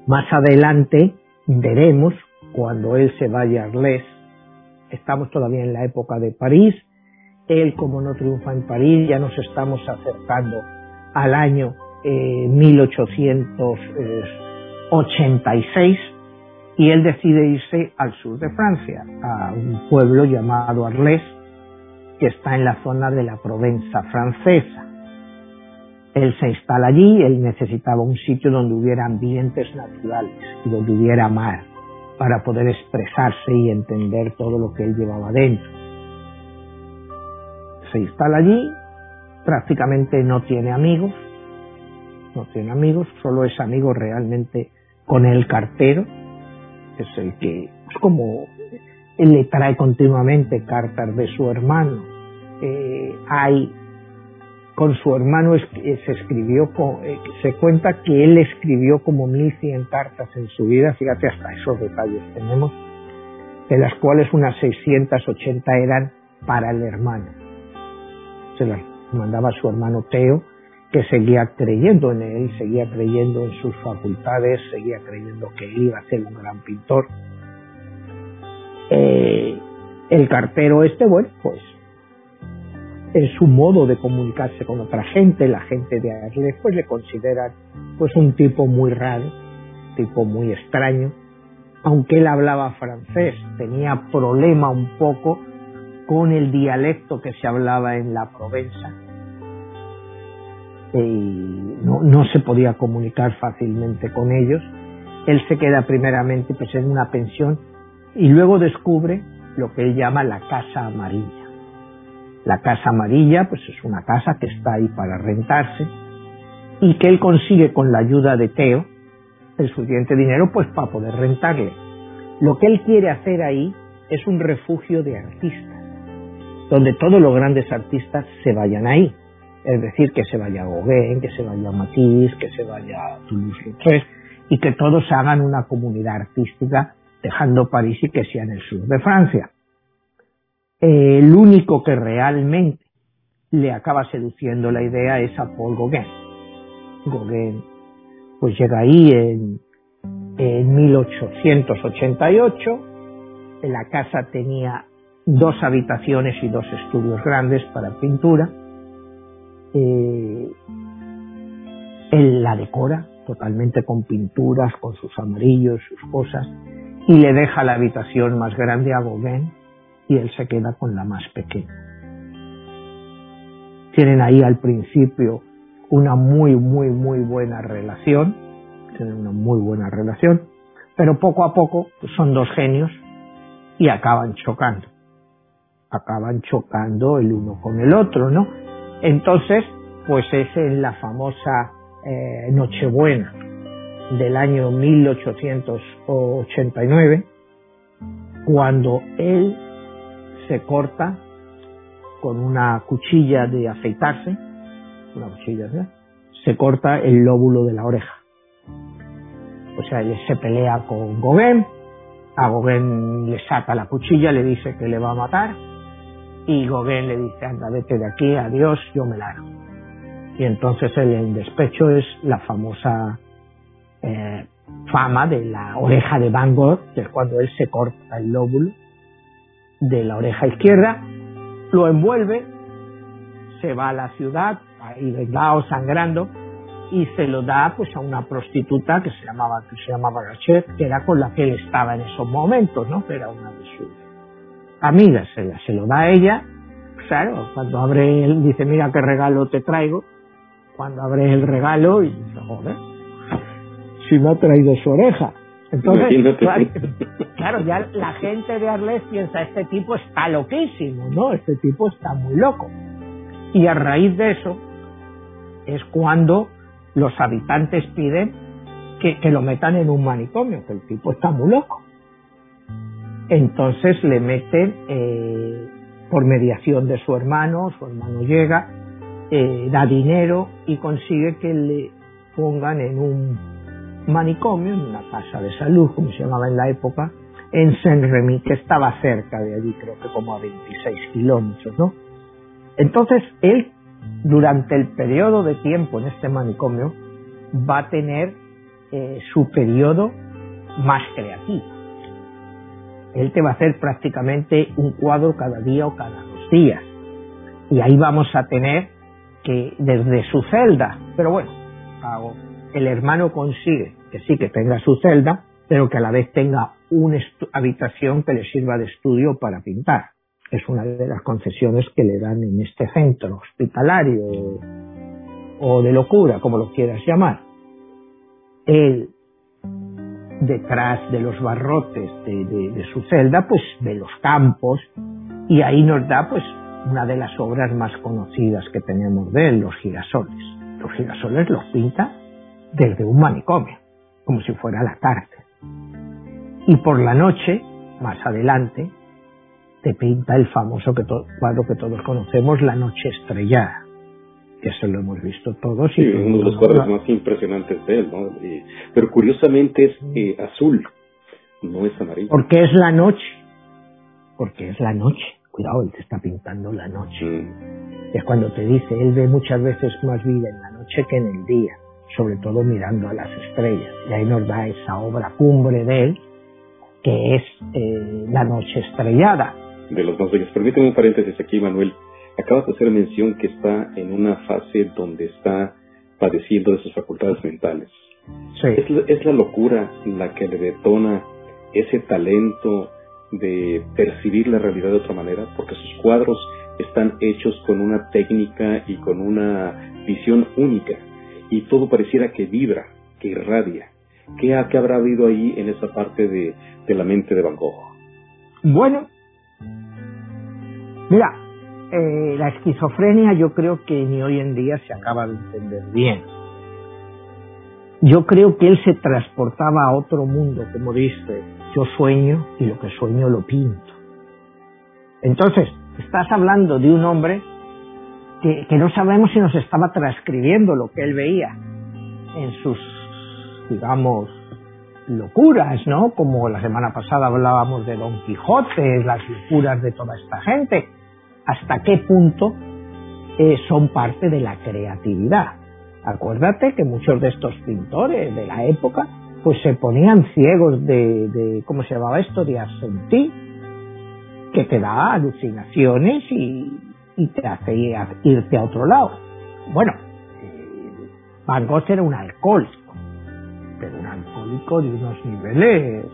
Más adelante veremos, cuando él se vaya a Arles, estamos todavía en la época de París, él como no triunfa en París, ya nos estamos acercando al año 1886 eh, y él decide irse al sur de Francia, a un pueblo llamado Arles, que está en la zona de la Provenza francesa. Él se instala allí, él necesitaba un sitio donde hubiera ambientes naturales y donde hubiera mar para poder expresarse y entender todo lo que él llevaba dentro. Se instala allí, prácticamente no tiene amigos, no tiene amigos, solo es amigo realmente con el cartero, es el que es como él le trae continuamente cartas de su hermano. Eh, hay con su hermano se escribió, eh, se cuenta que él escribió como 1100 cartas en su vida, fíjate hasta esos detalles tenemos, de las cuales unas 680 eran para el hermano. Se las mandaba su hermano Teo, que seguía creyendo en él, seguía creyendo en sus facultades, seguía creyendo que él iba a ser un gran pintor. Eh, el cartero este, bueno, pues en su modo de comunicarse con otra gente, la gente de Arles, pues le consideran pues un tipo muy raro, tipo muy extraño, aunque él hablaba francés, tenía problema un poco con el dialecto que se hablaba en la Provenza y no, no se podía comunicar fácilmente con ellos. Él se queda primeramente pues en una pensión y luego descubre lo que él llama la casa amarilla. La casa amarilla pues es una casa que está ahí para rentarse y que él consigue con la ayuda de Teo el suficiente dinero pues para poder rentarle. Lo que él quiere hacer ahí es un refugio de artistas, donde todos los grandes artistas se vayan ahí es decir, que se vaya a Gauguin, que se vaya a Matisse, que se vaya a Toulouse-Lautrec y que todos hagan una comunidad artística dejando París y que sea en el sur de Francia. el único que realmente le acaba seduciendo la idea es a Paul Gauguin. Gauguin pues llega ahí en, en 1888, la casa tenía dos habitaciones y dos estudios grandes para pintura, eh, él la decora totalmente con pinturas, con sus amarillos, sus cosas, y le deja la habitación más grande a Gauguin y él se queda con la más pequeña. Tienen ahí al principio una muy, muy, muy buena relación, tienen una muy buena relación, pero poco a poco pues, son dos genios y acaban chocando. Acaban chocando el uno con el otro, ¿no? Entonces, pues es en la famosa eh, Nochebuena del año 1889, cuando él se corta con una cuchilla de afeitarse, una cuchilla, se corta el lóbulo de la oreja. O sea, él se pelea con Gauguin, a Gauguin le saca la cuchilla, le dice que le va a matar, y Gauguin le dice, anda, vete de aquí, adiós, yo me largo. Y entonces el, despecho es la famosa eh, fama de la oreja de Van Gogh, que es cuando él se corta el lóbulo de la oreja izquierda, lo envuelve, se va a la ciudad, ahí vengado, sangrando, y se lo da pues a una prostituta que se llamaba que se llamaba Rachel, que era con la que él estaba en esos momentos, ¿no? Que era amigas, se, se lo da a ella, claro, cuando abre él dice, mira qué regalo te traigo, cuando abre el regalo y dice, joder, si me ha traído su oreja. Entonces, claro, ya la gente de Arles piensa, este tipo está loquísimo, ¿no? Este tipo está muy loco. Y a raíz de eso es cuando los habitantes piden que, lo metan en un manicomio, que el tipo está muy loco. Entonces le meten eh, por mediación de su hermano, su hermano llega, eh, da dinero y consigue que le pongan en un manicomio, en una casa de salud, como se llamaba en la época, en Saint-Remy, que estaba cerca de allí, creo que como a 26 kilómetros, ¿no? Entonces, él, durante el periodo de tiempo en este manicomio, va a tener eh, su periodo más creativo. Él te va a hacer prácticamente un cuadro cada día o cada dos días. Y ahí vamos a tener que desde su celda, pero bueno, el hermano consigue que sí que tenga su celda, pero que a la vez tenga una habitación que le sirva de estudio para pintar. Es una de las concesiones que le dan en este centro hospitalario o de locura, como lo quieras llamar. Él, detrás de los barrotes de, de su celda, pues ve los campos y ahí nos da pues una de las obras más conocidas que tenemos de él, los girasoles. Los girasoles los pinta desde un manicomio, como si fuera la cárcel. Y por la noche, más adelante, te pinta el famoso cuadro que todos conocemos, La Noche Estrellada, que eso lo hemos visto todos. Sí, uno de los cuadros más impresionantes de él, ¿no? pero curiosamente es eh, azul, no es amarillo. Porque es la noche, porque es la noche. Cuidado, él te está pintando la noche. Mm. Es cuando te dice, él ve muchas veces más vida en la noche que en el día sobre todo mirando a las estrellas. Y ahí nos da esa obra cumbre de él, que es eh, La Noche Estrellada. De los más bellos. Permíteme un paréntesis aquí, Manuel. Acabas de hacer mención que está en una fase donde está padeciendo de sus facultades mentales. Sí. Es, la, es la locura la que le detona ese talento de percibir la realidad de otra manera, porque sus cuadros están hechos con una técnica y con una visión única y todo pareciera que vibra, que irradia. ¿Qué, habrá habido ahí en esa parte de, la mente de Van Gogh? Bueno, mira, eh, la esquizofrenia yo creo que ni hoy en día se acaba de entender bien. Yo creo que él se transportaba a otro mundo, como dice, yo sueño y lo que sueño lo pinto. Entonces, estás hablando de un hombre que, no sabemos si nos estaba transcribiendo lo que él veía en sus, digamos, locuras, ¿no? Como la semana pasada hablábamos de Don Quijote, las locuras de toda esta gente. ¿Hasta qué punto eh, son parte de la creatividad? Acuérdate que muchos de estos pintores de la época pues se ponían ciegos de, de ¿cómo se llamaba esto? De asentir, que te da alucinaciones y, y te hace irte a otro lado. Bueno, eh, Van Gogh era un alcohólico, pero un alcohólico de unos niveles.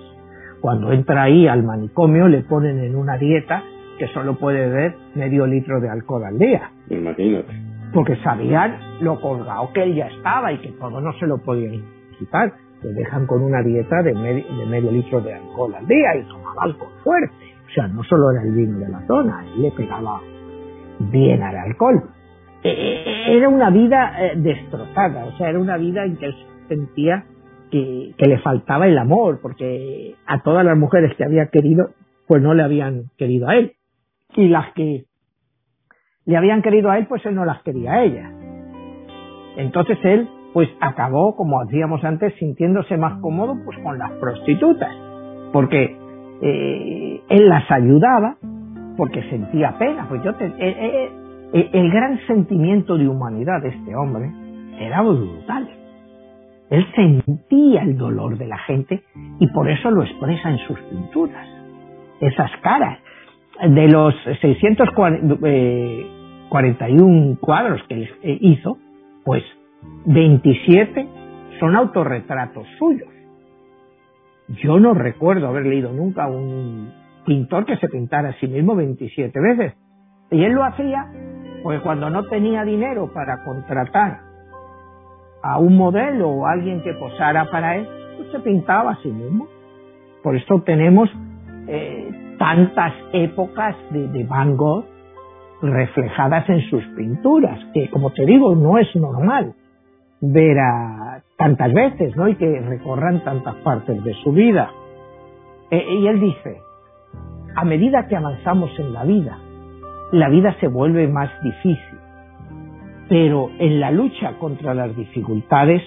Cuando entra ahí al manicomio le ponen en una dieta que solo puede beber medio litro de alcohol al día. Imagínate. Porque sabían lo colgado que él ya estaba y que todo no se lo podían quitar. Le dejan con una dieta de, de medio litro de alcohol al día y tomaba alcohol fuerte. O sea, no solo era el vino de la zona, él le pegaba bien al alcohol. E, e, era una vida eh, destrozada, o sea, era una vida en que él sentía que, le faltaba el amor, porque a todas las mujeres que había querido, pues no le habían querido a él. Y las que le habían querido a él, pues él no las quería a ella. Entonces él, pues acabó, como decíamos antes, sintiéndose más cómodo pues con las prostitutas, porque eh, él las ayudaba, porque sentía pena. Pues yo eh, eh, eh, el gran sentimiento de humanidad de este hombre era brutal. Él sentía el dolor de la gente y por eso lo expresa en sus pinturas. Esas caras. De los 641 cuadros que hizo, pues 27 son autorretratos suyos. Yo no recuerdo haber leído nunca un pintor que se pintara a sí mismo 27 veces. Y él lo hacía pues cuando no tenía dinero para contratar a un modelo o alguien que posara para él, pues se pintaba a sí mismo. Por esto tenemos eh, tantas épocas de, Van Gogh reflejadas en sus pinturas, que como te digo, no es normal ver a tantas veces, ¿no? Y que recorran tantas partes de su vida. Eh, y él dice, a medida que avanzamos en la vida, la vida se vuelve más difícil, pero en la lucha contra las dificultades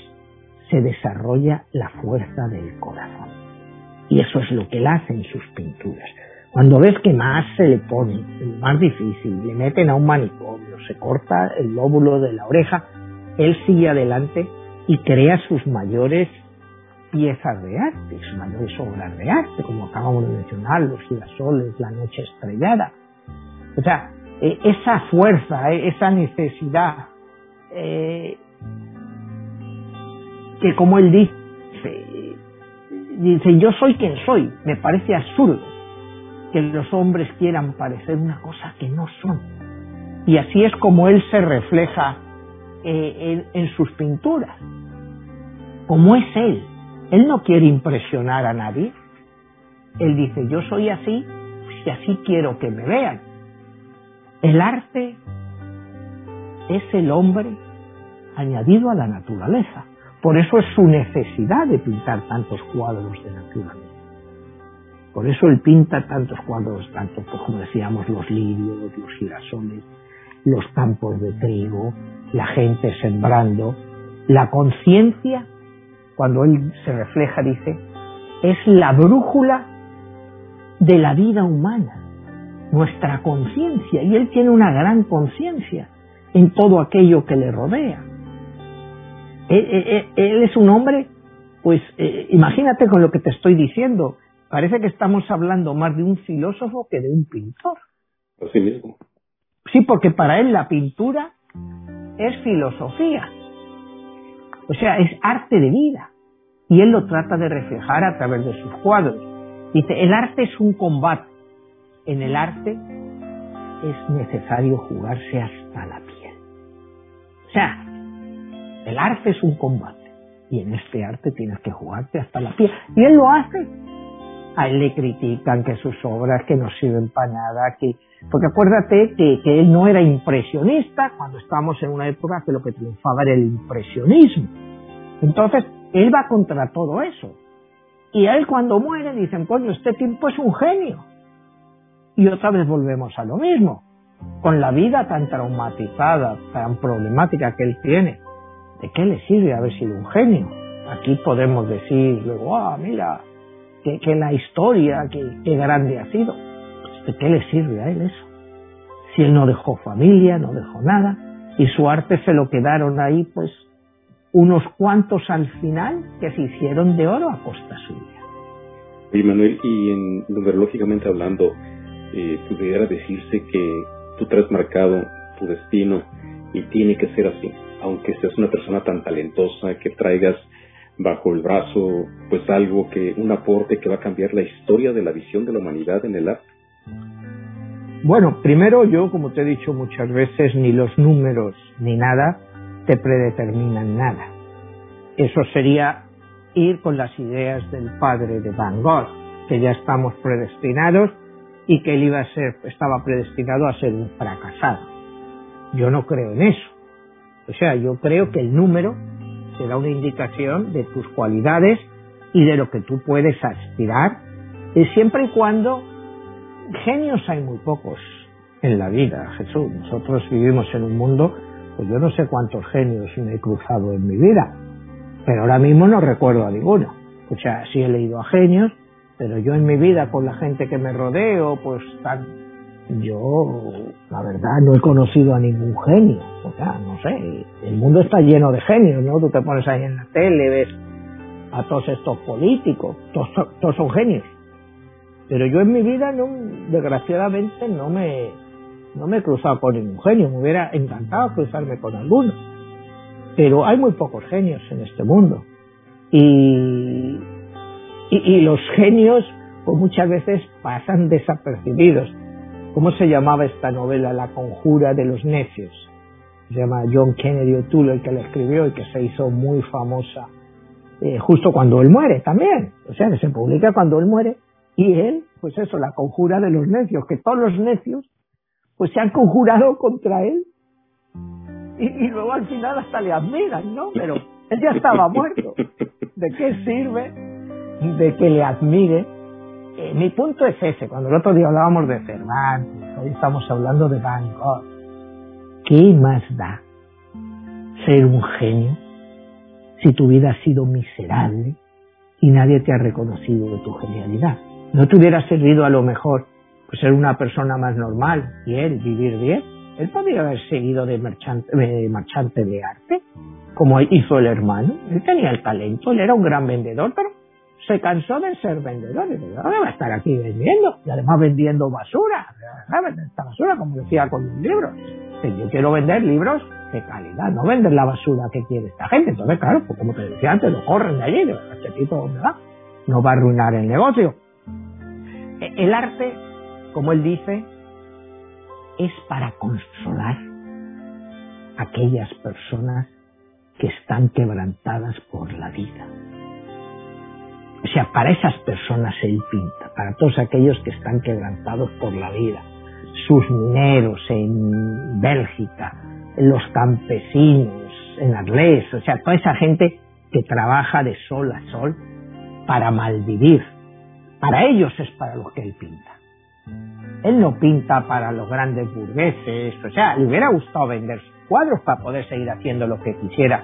se desarrolla la fuerza del corazón. Y eso es lo que él hace en sus pinturas. Cuando ves que más se le pone, más difícil, le meten a un manicomio, se corta el lóbulo de la oreja, él sigue adelante y crea sus mayores piezas de arte, sus mayores obras de arte, como acabamos de mencionar, los girasoles, la noche estrellada. O sea, eh, esa fuerza, eh, esa necesidad, eh, que como él dice, dice, yo soy quien soy, me parece absurdo que los hombres quieran parecer una cosa que no son. Y así es como él se refleja en sus pinturas, como es él. Él no quiere impresionar a nadie. Él dice, yo soy así y así quiero que me vean. El arte es el hombre añadido a la naturaleza. Por eso es su necesidad de pintar tantos cuadros de naturaleza. Por eso él pinta tantos cuadros, tanto pues, como decíamos, los lirios, los girasoles, los campos de trigo, la gente sembrando. La conciencia, cuando él se refleja, dice, es la brújula de la vida humana, nuestra conciencia. Y él tiene una gran conciencia en todo aquello que le rodea. Él, es un hombre, pues eh, imagínate con lo que te estoy diciendo, parece que estamos hablando más de un filósofo que de un pintor. Así mismo. Sí, porque para él la pintura es filosofía. O sea, es arte de vida. Y él lo trata de reflejar a través de sus cuadros. Dice, el arte es un combate. En el arte es necesario jugarse hasta la piel. O sea, el arte es un combate. Y en este arte tienes que jugarte hasta la piel. Y él lo hace. A él le critican que sus obras que no sirven para nada, que porque acuérdate que, que, él no era impresionista cuando estábamos en una época que lo que triunfaba era el impresionismo. Entonces, él va contra todo eso. Y a él cuando muere dicen, coño, este tiempo es un genio. Y otra vez volvemos a lo mismo. Con la vida tan traumatizada, tan problemática que él tiene, ¿de qué le sirve haber sido un genio? Aquí podemos decir luego, ah, mira, que, la historia, que, que, grande ha sido. Pues, ¿De qué le sirve a él eso? Si él no dejó familia, no dejó nada, y su arte se lo quedaron ahí, pues, unos cuantos al final que se hicieron de oro a costa suya. Y Manuel, y en, numerológicamente hablando, eh, pudiera decirse que tú traes marcado tu destino y tiene que ser así aunque seas una persona tan talentosa, que traigas el brazo pues algo que, un aporte que va a cambiar la historia de la visión de la humanidad en el arte? Bueno, primero yo, como te he dicho muchas veces, ni los números ni nada te predeterminan nada. Eso sería ir con las ideas del padre de Van Gogh, que ya estamos predestinados y que él iba a ser, estaba predestinado a ser un fracasado. Yo no creo en eso. O sea, yo creo que el número será una indicación de tus cualidades y de lo que tú puedes aspirar, y siempre y cuando genios hay muy pocos en la vida, Jesús. Nosotros vivimos en un mundo, pues yo no sé cuántos genios me he cruzado en mi vida, pero ahora mismo no recuerdo a ninguno. O sea, sí he leído a genios, pero yo en mi vida con la gente que me rodeo, pues tan yo, la verdad, no he conocido a ningún genio. O sea, no sé, el mundo está lleno de genios, ¿no? Tú te pones ahí en la tele, ves a todos estos políticos, todos, todos son genios. Pero yo en mi vida, no, desgraciadamente, no me, no me he cruzado con ningún genio. Me hubiera encantado cruzarme con alguno. Pero hay muy pocos genios en este mundo. Y, y, y los genios, pues muchas veces pasan desapercibidos ¿Cómo se llamaba esta novela? La conjura de los necios. Se llama John Kennedy O'Toole el que la escribió y que se hizo muy famosa eh, justo cuando él muere también. O sea, que se publica cuando él muere y él, pues eso, la conjura de los necios, que todos los necios pues se han conjurado contra él y, y luego al final hasta le admiran, ¿no? Pero él ya estaba muerto. ¿De qué sirve de que le admire? Eh, mi punto es ese. Cuando el otro día hablábamos de Cervantes, hoy estamos hablando de Van Gogh. ¿Qué más da ser un genio si tu vida ha sido miserable y nadie te ha reconocido de tu genialidad? ¿No te hubiera servido a lo mejor pues, ser una persona más normal y él vivir bien? Él podría haber seguido de marchante, de marchante de arte, como hizo el hermano. Él tenía el talento, él era un gran vendedor, pero se cansó de ser vendedor. Y dijo, va a estar aquí vendiendo? Y además vendiendo basura. Vender esta basura, como decía con los libros. Yo quiero vender libros de calidad, no vender la basura que quiere esta gente. Entonces, claro, pues como te decía antes, lo corren de allí. Este tipo, ¿dónde va? No va a arruinar el negocio. E, el arte, como él dice, es para consolar aquellas personas que están quebrantadas por la vida. O sea, para esas personas él pinta, para todos aquellos que están quebrantados por la vida, sus mineros en Bélgica, los campesinos en Arles, o sea, toda esa gente que trabaja de sol a sol para malvivir. Para ellos es para lo que él pinta. Él no pinta para los grandes burgueses, o sea, le hubiera gustado vender sus cuadros para poder seguir haciendo lo que quisiera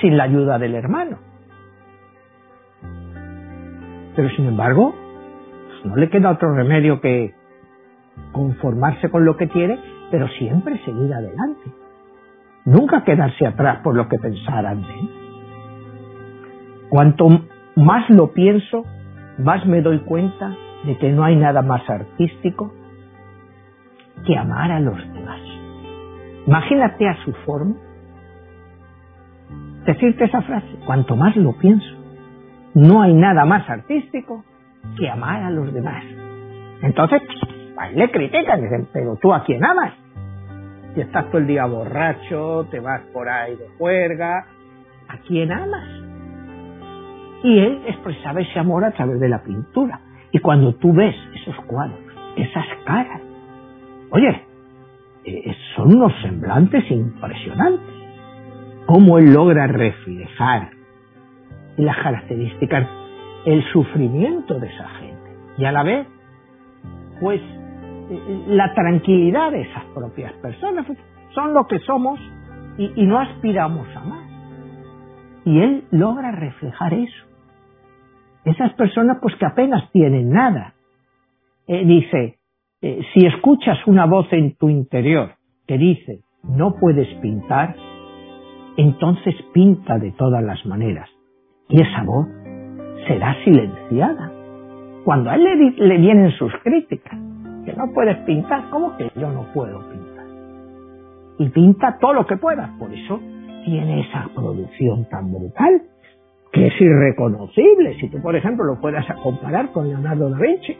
sin la ayuda del hermano. Pero sin embargo, pues, no le queda otro remedio que conformarse con lo que tiene, pero siempre seguir adelante. Nunca quedarse atrás por lo que pensaran de él. Cuanto más lo pienso, más me doy cuenta de que no hay nada más artístico que amar a los demás. Imagínate a su forma decirte esa frase, cuanto más lo pienso, no hay nada más artístico que amar a los demás. Entonces, ahí le critican, dicen, pero tú a quién amas. Si estás todo el día borracho, te vas por ahí de juerga, ¿a quién amas? Y él expresaba ese amor a través de la pintura. Y cuando tú ves esos cuadros, esas caras, oye, eh, son unos semblantes impresionantes. Cómo él logra reflejar las características, el sufrimiento de esa gente. Y a la vez, pues, la tranquilidad de esas propias personas. Son lo que somos y, y no aspiramos a más. Y él logra reflejar eso. Esas personas pues que apenas tienen nada. Eh, dice, eh, si escuchas una voz en tu interior que dice, no puedes pintar, entonces pinta de todas las maneras. Y esa voz será silenciada. Cuando a él le, le vienen sus críticas, que no puedes pintar, ¿cómo que yo no puedo pintar? Y pinta todo lo que pueda. Por eso tiene esa producción tan brutal que es irreconocible. Si tú, por ejemplo, lo puedas comparar con Leonardo da Vinci,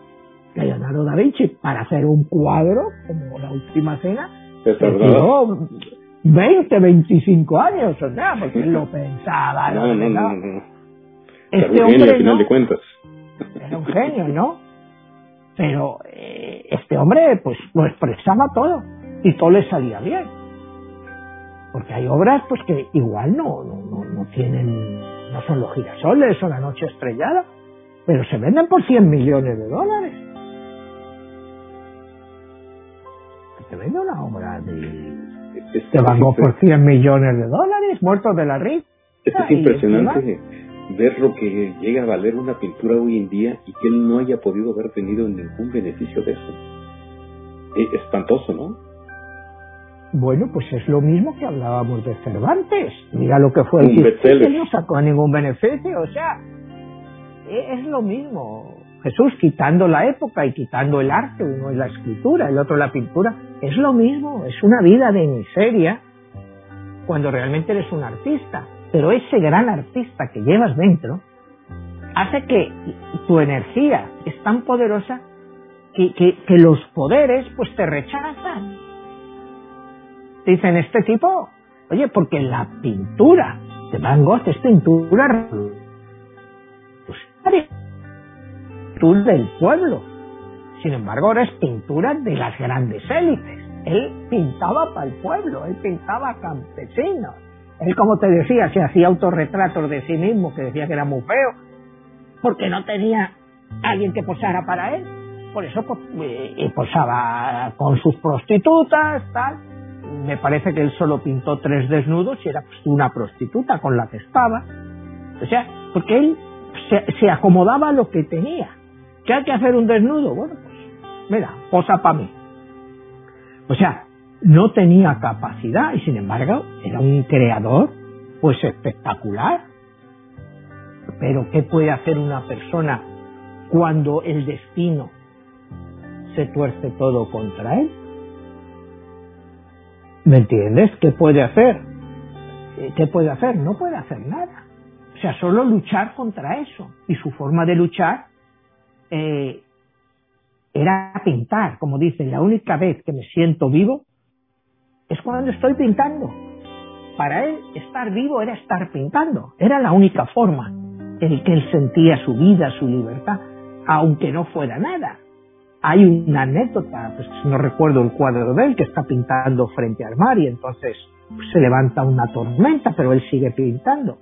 que Leonardo da Vinci, para hacer un cuadro como la última cena, duró 20, 25 años, o sea, porque él lo pensaba. No, no, no, Este hombre, al final de cuentas. Era un genio, ¿no? Pero eh, este hombre, pues, lo expresaba todo y todo le salía bien. Porque hay obras, pues, que igual no, no, no, no tienen no son los girasoles o la noche estrellada, pero se venden por 100 millones de dólares. Se vende una obra de, de Van Gogh por 100 millones de dólares, muertos de la risa. Es impresionante ver lo que llega a valer una pintura hoy en día y que él no haya podido haber tenido ningún beneficio de eso. Es espantoso, ¿no? Bueno, pues es lo mismo que hablábamos de Cervantes. Mira lo que fue el que no sacó ningún beneficio. O sea, e, es lo mismo. Jesús quitando la época y quitando el arte, uno es la escritura, el otro la pintura, es lo mismo, es una vida de miseria cuando realmente eres un artista. Pero ese gran artista que llevas dentro hace que tu energía es tan poderosa que, que, los poderes pues te rechazan Dicen, este tipo, oye, porque la pintura de Van Gogh es pintura pues, del pueblo. Sin embargo, ahora es pintura de las grandes élites. Él pintaba para el pueblo, él pintaba campesinos. Él, como te decía, se hacía autorretratos de sí mismo, que decía que era muy feo, porque no tenía alguien que posara para él. Por eso pues, posaba con sus prostitutas, tal. Me parece que él solo pintó tres desnudos y era pues, una prostituta con la que estaba. O sea, porque él se, se acomodaba a lo que tenía. ¿Qué hay que hacer un desnudo? Bueno, pues mira, posa para mí. O sea, no tenía capacidad y sin embargo era un creador pues espectacular. Pero ¿qué puede hacer una persona cuando el destino se tuerce todo contra él? ¿Me entiendes? ¿Qué puede hacer? Eh, ¿Qué puede hacer? No puede hacer nada. O sea, solo luchar contra eso. Y su forma de luchar eh, era pintar, como dice, la única vez que me siento vivo es cuando estoy pintando. Para él, estar vivo era estar pintando, era la única forma en que él sentía su vida, su libertad, aunque no fuera nada. Hay una anécdota, pues no recuerdo el cuadro de él, que está pintando frente al mar y entonces se levanta una tormenta, pero él sigue pintando.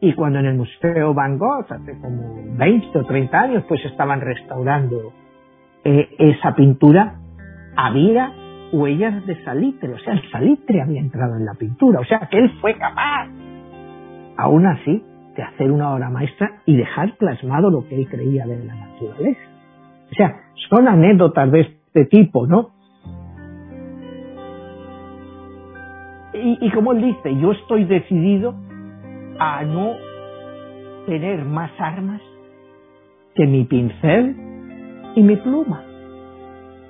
Y cuando en el Museo Van Gogh, hace como 20 o 30 años, pues estaban restaurando eh, esa pintura, había huellas de salitre, o sea, el salitre había entrado en la pintura, o sea, que él fue capaz, aún así, de hacer una obra maestra y dejar plasmado lo que él creía de la naturaleza. O sea, son anécdotas de este tipo, ¿no? Y, y como él dice, yo estoy decidido a no tener más armas que mi pincel y mi pluma.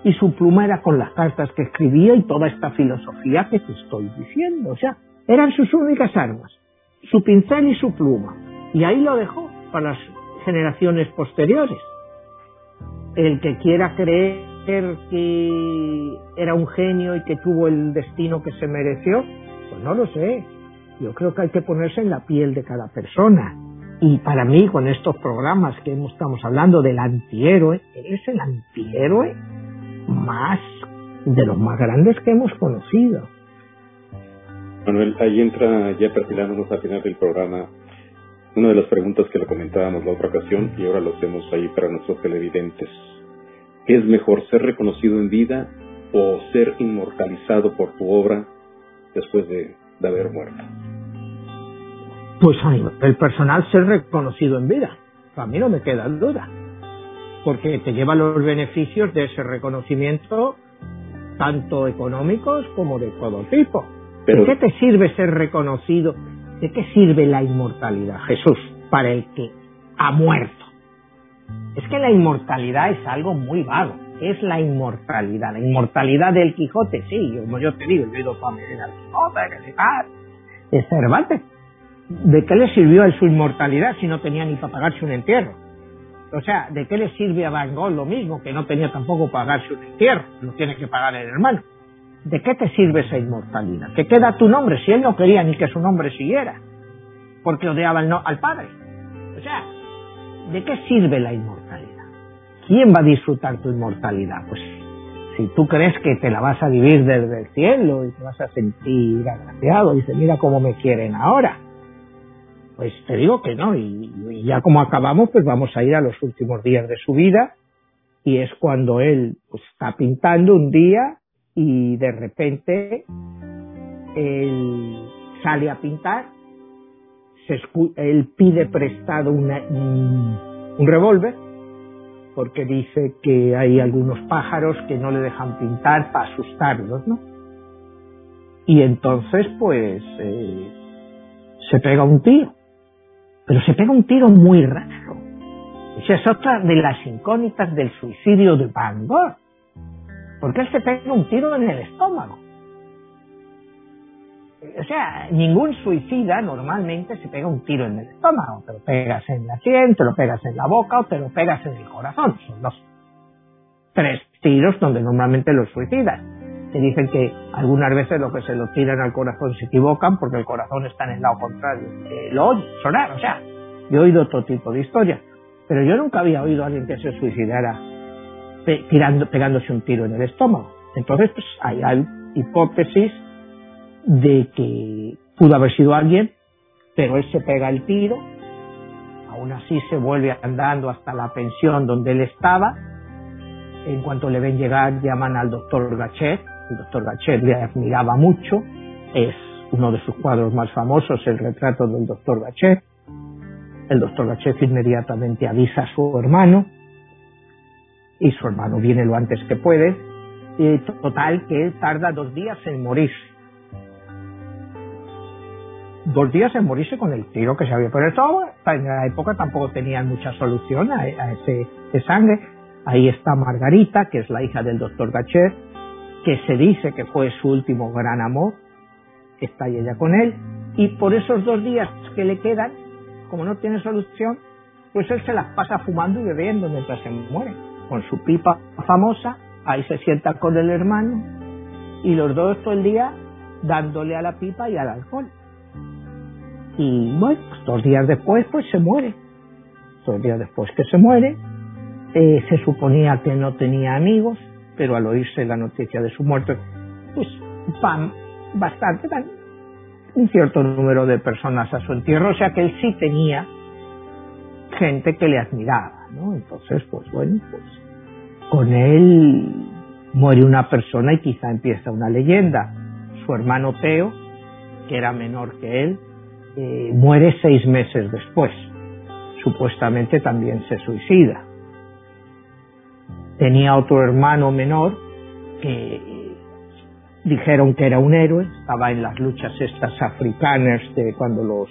Y su pluma era con las cartas que escribía y toda esta filosofía que te estoy diciendo. O sea, eran sus únicas armas, su pincel y su pluma. Y ahí lo dejó para las generaciones posteriores. El que quiera creer que era un genio y que tuvo el destino que se mereció, pues no lo sé. Yo creo que hay que ponerse en la piel de cada persona. Y para mí, con estos programas que estamos hablando del antihéroe, es el antihéroe más de los más grandes que hemos conocido. Manuel, ahí entra ya perfilándonos al final del programa una de las preguntas que le comentábamos la otra ocasión y ahora lo hacemos ahí para nuestros televidentes. ¿Es mejor ser reconocido en vida o ser inmortalizado por tu obra después de, de haber muerto? Pues el personal ser reconocido en vida. A mí no me queda duda. Porque te lleva los beneficios de ese reconocimiento, tanto económicos como de todo tipo. ¿De qué te sirve ser reconocido? ¿De qué sirve la inmortalidad, Jesús, para el que ha muerto? Es que la inmortalidad es algo muy vago. es la inmortalidad? La inmortalidad del Quijote, sí, como yo te digo, yo he ido para al Quijote, que es Cervantes. ¿de qué le sirvió a su inmortalidad si no tenía ni para pagarse un entierro? O sea, ¿de qué le sirve a Van Gogh lo mismo, que no tenía tampoco pagarse un entierro? Lo tiene que pagar el hermano. ¿De qué te sirve esa inmortalidad? ¿Qué queda tu nombre si él no quería ni que su nombre siguiera? Porque odiaba al padre. O sea, ¿de qué sirve la inmortalidad? ¿Quién va a disfrutar tu inmortalidad? Pues si tú crees que te la vas a vivir desde el cielo y te vas a sentir agraciado y dices, mira cómo me quieren ahora pues te digo que no, y, ya como acabamos, pues vamos a ir a los últimos días de su vida, y es cuando él pues, está pintando un día y de repente él sale a pintar, se él pide prestado un, un revólver, porque dice que hay algunos pájaros que no le dejan pintar para asustarlos, ¿no? Y entonces, pues, eh, se pega un tiro pero se pega un tiro muy raro. Esa es otra de las incógnitas del suicidio de Van Gogh. Porque él se pega un tiro en el estómago. O sea, ningún suicida normalmente se pega un tiro en el estómago. Te lo pegas en la sien, te lo pegas en la boca o te lo pegas en el corazón. Son los tres tiros donde normalmente los suicidas. Que dicen que algunas veces lo que se lo tiran al corazón se equivocan porque el corazón está en el lado contrario. lo oye sonar, o sea, he oído todo tipo de historias, pero yo nunca había oído a alguien que se suicidara tirando, pegándose un tiro en el estómago. Entonces, pues hay, hay hipótesis de que pudo haber sido alguien, pero él se pega el tiro, aún así se vuelve andando hasta la pensión donde él estaba, en cuanto le ven llegar llaman al doctor Gachet, el doctor Gachet le admiraba mucho, es uno de sus cuadros más famosos, el retrato del doctor Gachet. El doctor Gachet inmediatamente avisa a su hermano y su hermano viene lo antes que puede. Y total que él tarda dos días en morirse. Dos días en morirse con el tiro que se había. Pero eso en la época tampoco tenían mucha solución a, ese de sangre. Ahí está Margarita, que es la hija del doctor Gachet, que se dice que fue su último gran amor, está ella con él, y por esos dos días que le quedan, como no tiene solución, pues él se las pasa fumando y bebiendo mientras se muere, con su pipa famosa, ahí se sienta con el hermano, y los dos todo el día dándole a la pipa y al alcohol. Y bueno, pues dos días después, pues se muere. Dos días después que se muere, eh, se suponía que no tenía amigos, pero al oírse la noticia de su muerte, pues van bastante, van un cierto número de personas a su entierro, o sea que él sí tenía gente que le admiraba, ¿no? Entonces, pues bueno, pues con él muere una persona y quizá empieza una leyenda. Su hermano Teo, que era menor que él, eh, muere seis meses después. Supuestamente también se suicida tenía otro hermano menor que dijeron que era un héroe, estaba en las luchas estas africanas de cuando los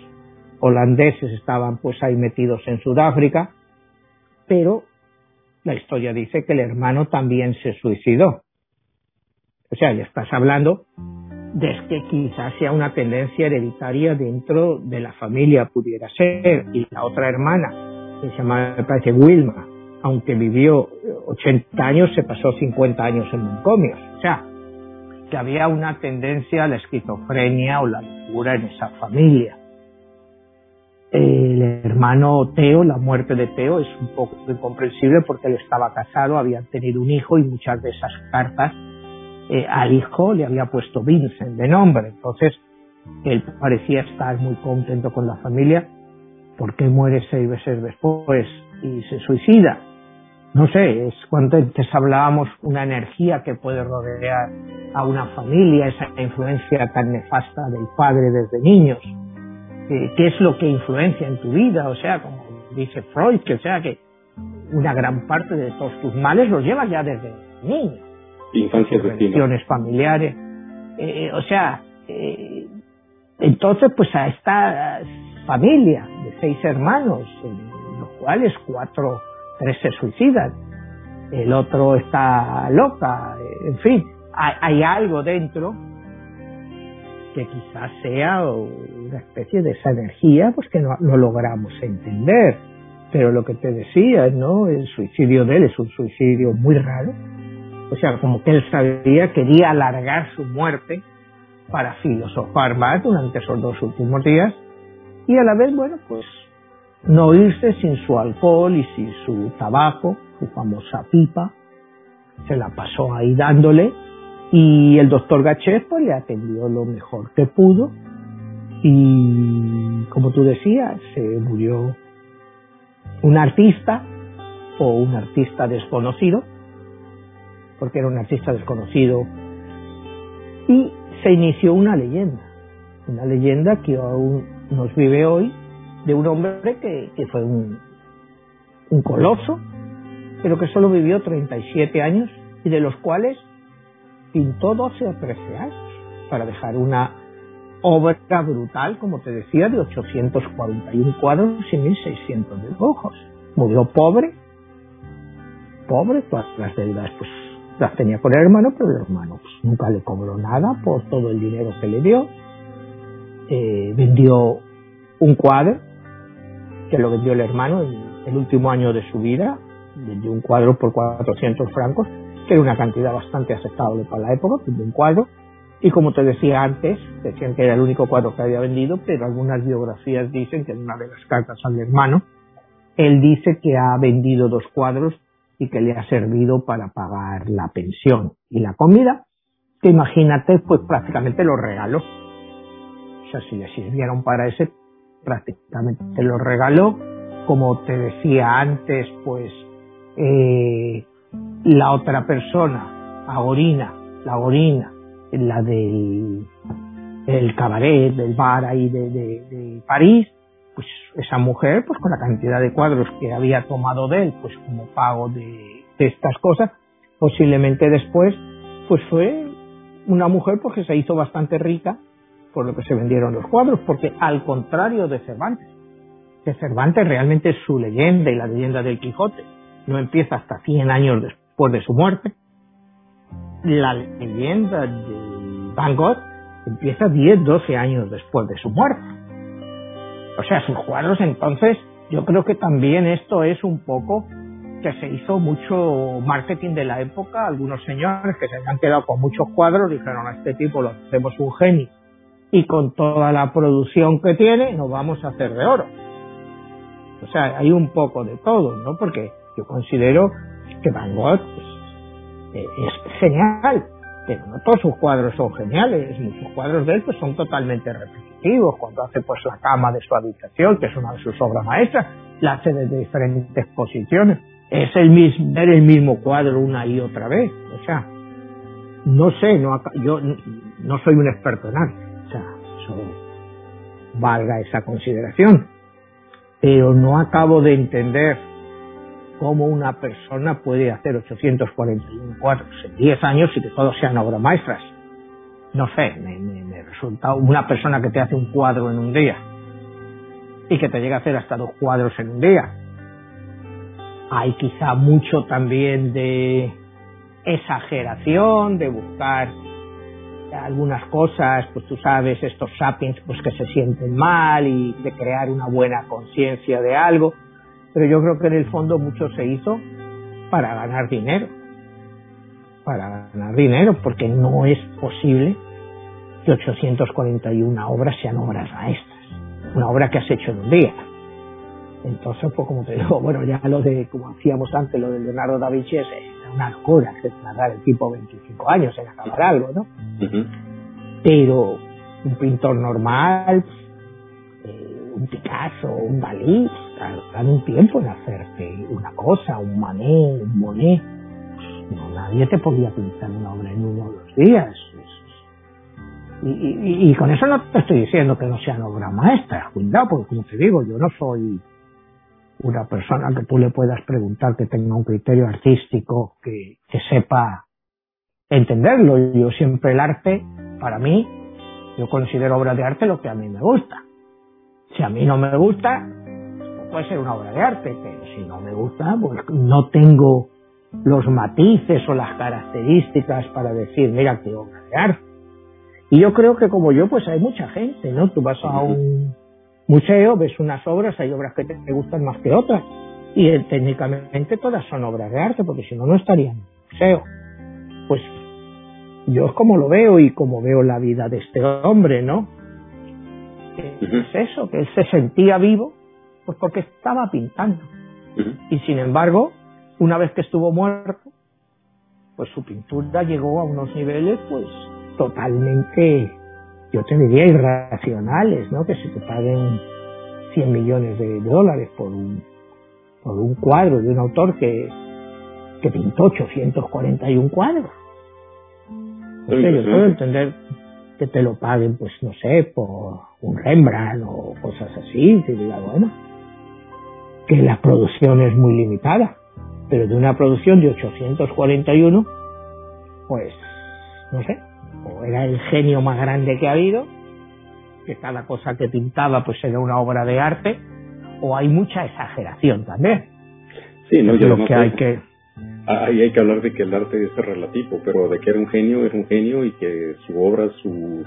holandeses estaban pues ahí metidos en Sudáfrica, pero la historia dice que el hermano también se suicidó. O sea, ya estás hablando de que quizás sea una tendencia hereditaria dentro de la familia, pudiera ser, y la otra hermana, que se llama, me parece, Wilma, aunque vivió 80 años, se pasó 50 años en mancomios. O sea, que había una tendencia a la esquizofrenia o la locura en esa familia. El hermano Teo, la muerte de Teo es un poco incomprensible porque él estaba casado, había tenido un hijo y muchas de esas cartas eh, al hijo le había puesto Vincent de nombre. Entonces, él parecía estar muy contento con la familia. porque muere seis veces después y se suicida? No sé, es cuando antes hablábamos una energía que puede rodear a una familia, esa influencia tan nefasta del padre desde niños. ¿Qué es lo que influencia en tu vida? O sea, como dice Freud, que o sea que una gran parte de todos tus males los llevas ya desde niño. Infancias Relaciones familiares. Eh, o sea, eh, entonces pues a esta familia de seis hermanos, los cuales cuatro tres se suicidan, el otro está loca, en fin, hay, algo dentro que quizás sea una especie de esa energía pues que no, logramos entender. Pero lo que te decía, ¿no? El suicidio de él es un suicidio muy raro. O sea, como que él sabía, quería alargar su muerte para filosofar más durante esos dos últimos días y a la vez, bueno, pues no irse sin su alcohol y sin su tabaco, su famosa pipa, se la pasó ahí dándole y el doctor Gachet le atendió lo mejor que pudo y como tú decías, se murió un artista o un artista desconocido, porque era un artista desconocido, y se inició una leyenda, una leyenda que aún nos vive hoy de un hombre que, que fue un, un coloso, pero que solo vivió 37 años y de los cuales pintó 12 o 13 años para dejar una obra brutal, como te decía, de 841 cuadros y 1600 dibujos. Murió pobre, pobre, todas las deudas pues las tenía con el hermano, pero el hermano pues, nunca le cobró nada por todo el dinero que le dio. Eh, vendió un cuadro que lo vendió el hermano en el último año de su vida, vendió un cuadro por 400 francos, que era una cantidad bastante aceptable para la época, un cuadro, y como te decía antes, decían que era el único cuadro que había vendido, pero algunas biografías dicen que en una de las cartas al hermano, él dice que ha vendido dos cuadros y que le ha servido para pagar la pensión y la comida, que imagínate, pues prácticamente lo regaló. O sea, si le sirvieron para ese, prácticamente lo regaló. Como te decía antes, pues eh, la otra persona, Agorina, la Agorina, la del el cabaret, del bar ahí de, de, París, pues esa mujer, pues con la cantidad de cuadros que había tomado de él, pues como pago de, de estas cosas, posiblemente después, pues fue una mujer porque se hizo bastante rica por lo que se vendieron los cuadros, porque al contrario de Cervantes, que Cervantes realmente su leyenda y la leyenda del Quijote no empieza hasta 100 años después de su muerte, la leyenda de Van Gogh empieza 10, 12 años después de su muerte. O sea, sus cuadros entonces, yo creo que también esto es un poco que se hizo mucho marketing de la época, algunos señores que se habían quedado con muchos cuadros dijeron a este tipo lo hacemos un genio y con toda la producción que tiene nos vamos a hacer de oro. O sea, hay un poco de todo, ¿no? Porque yo considero que Van Gogh eh, es genial, pero no todos sus cuadros son geniales, muchos cuadros de él pues, son totalmente repetitivos, cuando hace pues la cama de su habitación, que es una de sus obras maestras, la hace desde diferentes posiciones, es el mismo, ver el mismo cuadro una y otra vez, o sea, no sé, no, yo no soy un experto en arte, eso valga esa consideración, pero no acabo de entender cómo una persona puede hacer 841 cuadros en 10 años y que todos sean obras maestras. No sé, me, resulta una persona que te hace un cuadro en un día y que te llega a hacer hasta dos cuadros en un día. Hay quizá mucho también de exageración, de buscar algunas cosas, pues tú sabes, estos sapiens pues que se sienten mal y de crear una buena conciencia de algo pero yo creo que en el fondo mucho se hizo para ganar dinero. Para ganar dinero, porque no es posible que 841 obras sean obras maestras. Una obra que has hecho en un día. Entonces, pues como te digo, bueno, ya lo de, como hacíamos antes, lo de Leonardo da Vinci es una locura, que tardar el tipo 25 años en acabar algo, ¿no? Pero un pintor normal, eh, un Picasso, un Dalí, tardan un tiempo en hacerte una cosa, un mané, un monet. No, nadie te podía pintar una obra en uno de los días. Y, con eso no te estoy diciendo que no sean obras maestras, cuidado, porque como te digo, yo no soy una persona que tú le puedas preguntar que tenga un criterio artístico, que, que sepa entenderlo. Yo siempre el arte, para mí, yo considero obra de arte lo que a mí me gusta. Si a mí no me gusta, puede ser una obra de arte, pero si no me gusta, pues no tengo los matices o las características para decir, mira qué obra de arte. Y yo creo que como yo, pues hay mucha gente, ¿no? Tú vas a un museo, ves unas obras, hay obras que te, gustan más que otras. Y eh, técnicamente todas son obras de arte, porque si no, no estarían en el museo. Pues yo es como lo veo y como veo la vida de este hombre, ¿no? Es eso, que él se sentía vivo pues porque estaba pintando. Y sin embargo, una vez que estuvo muerto, pues su pintura llegó a unos niveles pues totalmente, yo te diría, irracionales, ¿no? Que se te paguen 100 millones de dólares por un, por un cuadro de un autor que, que pintó 841 cuadros. No sé, yo puedo entender que te lo paguen, pues no sé, por un Rembrandt o cosas así, te diga, bueno, que la producción es muy limitada, pero de una producción de 841, pues, no sé, o era el genio más grande que ha habido, que cada cosa que pintaba pues era una obra de arte, o hay mucha exageración también. Sí, no, yo que hay que Ahí hay que hablar de que el arte es relativo, pero de que era un genio, era un genio y que su obra, su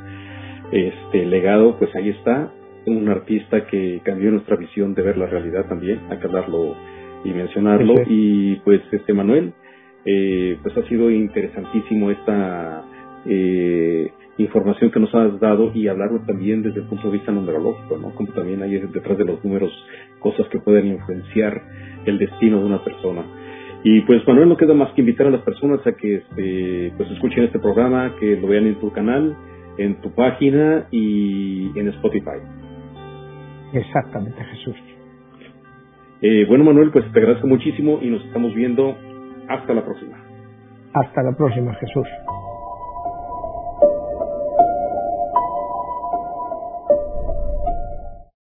este legado, pues ahí está, un artista que cambió nuestra visión de ver la realidad también, hay que hablarlo y mencionarlo. Y pues este Manuel, eh, pues ha sido interesantísimo esta eh, información que nos has dado y hablarlo también desde el punto de vista numerológico, ¿no? Como también hay detrás de los números cosas que pueden influenciar el destino de una persona. Y pues Manuel no queda más que invitar a las personas a que este, pues escuchen este programa, que lo vean en tu canal, en tu página y en Spotify. Exactamente, Jesús. Eh, bueno, Manuel, pues te agradezco muchísimo y nos estamos viendo hasta la próxima. Hasta la próxima, Jesús.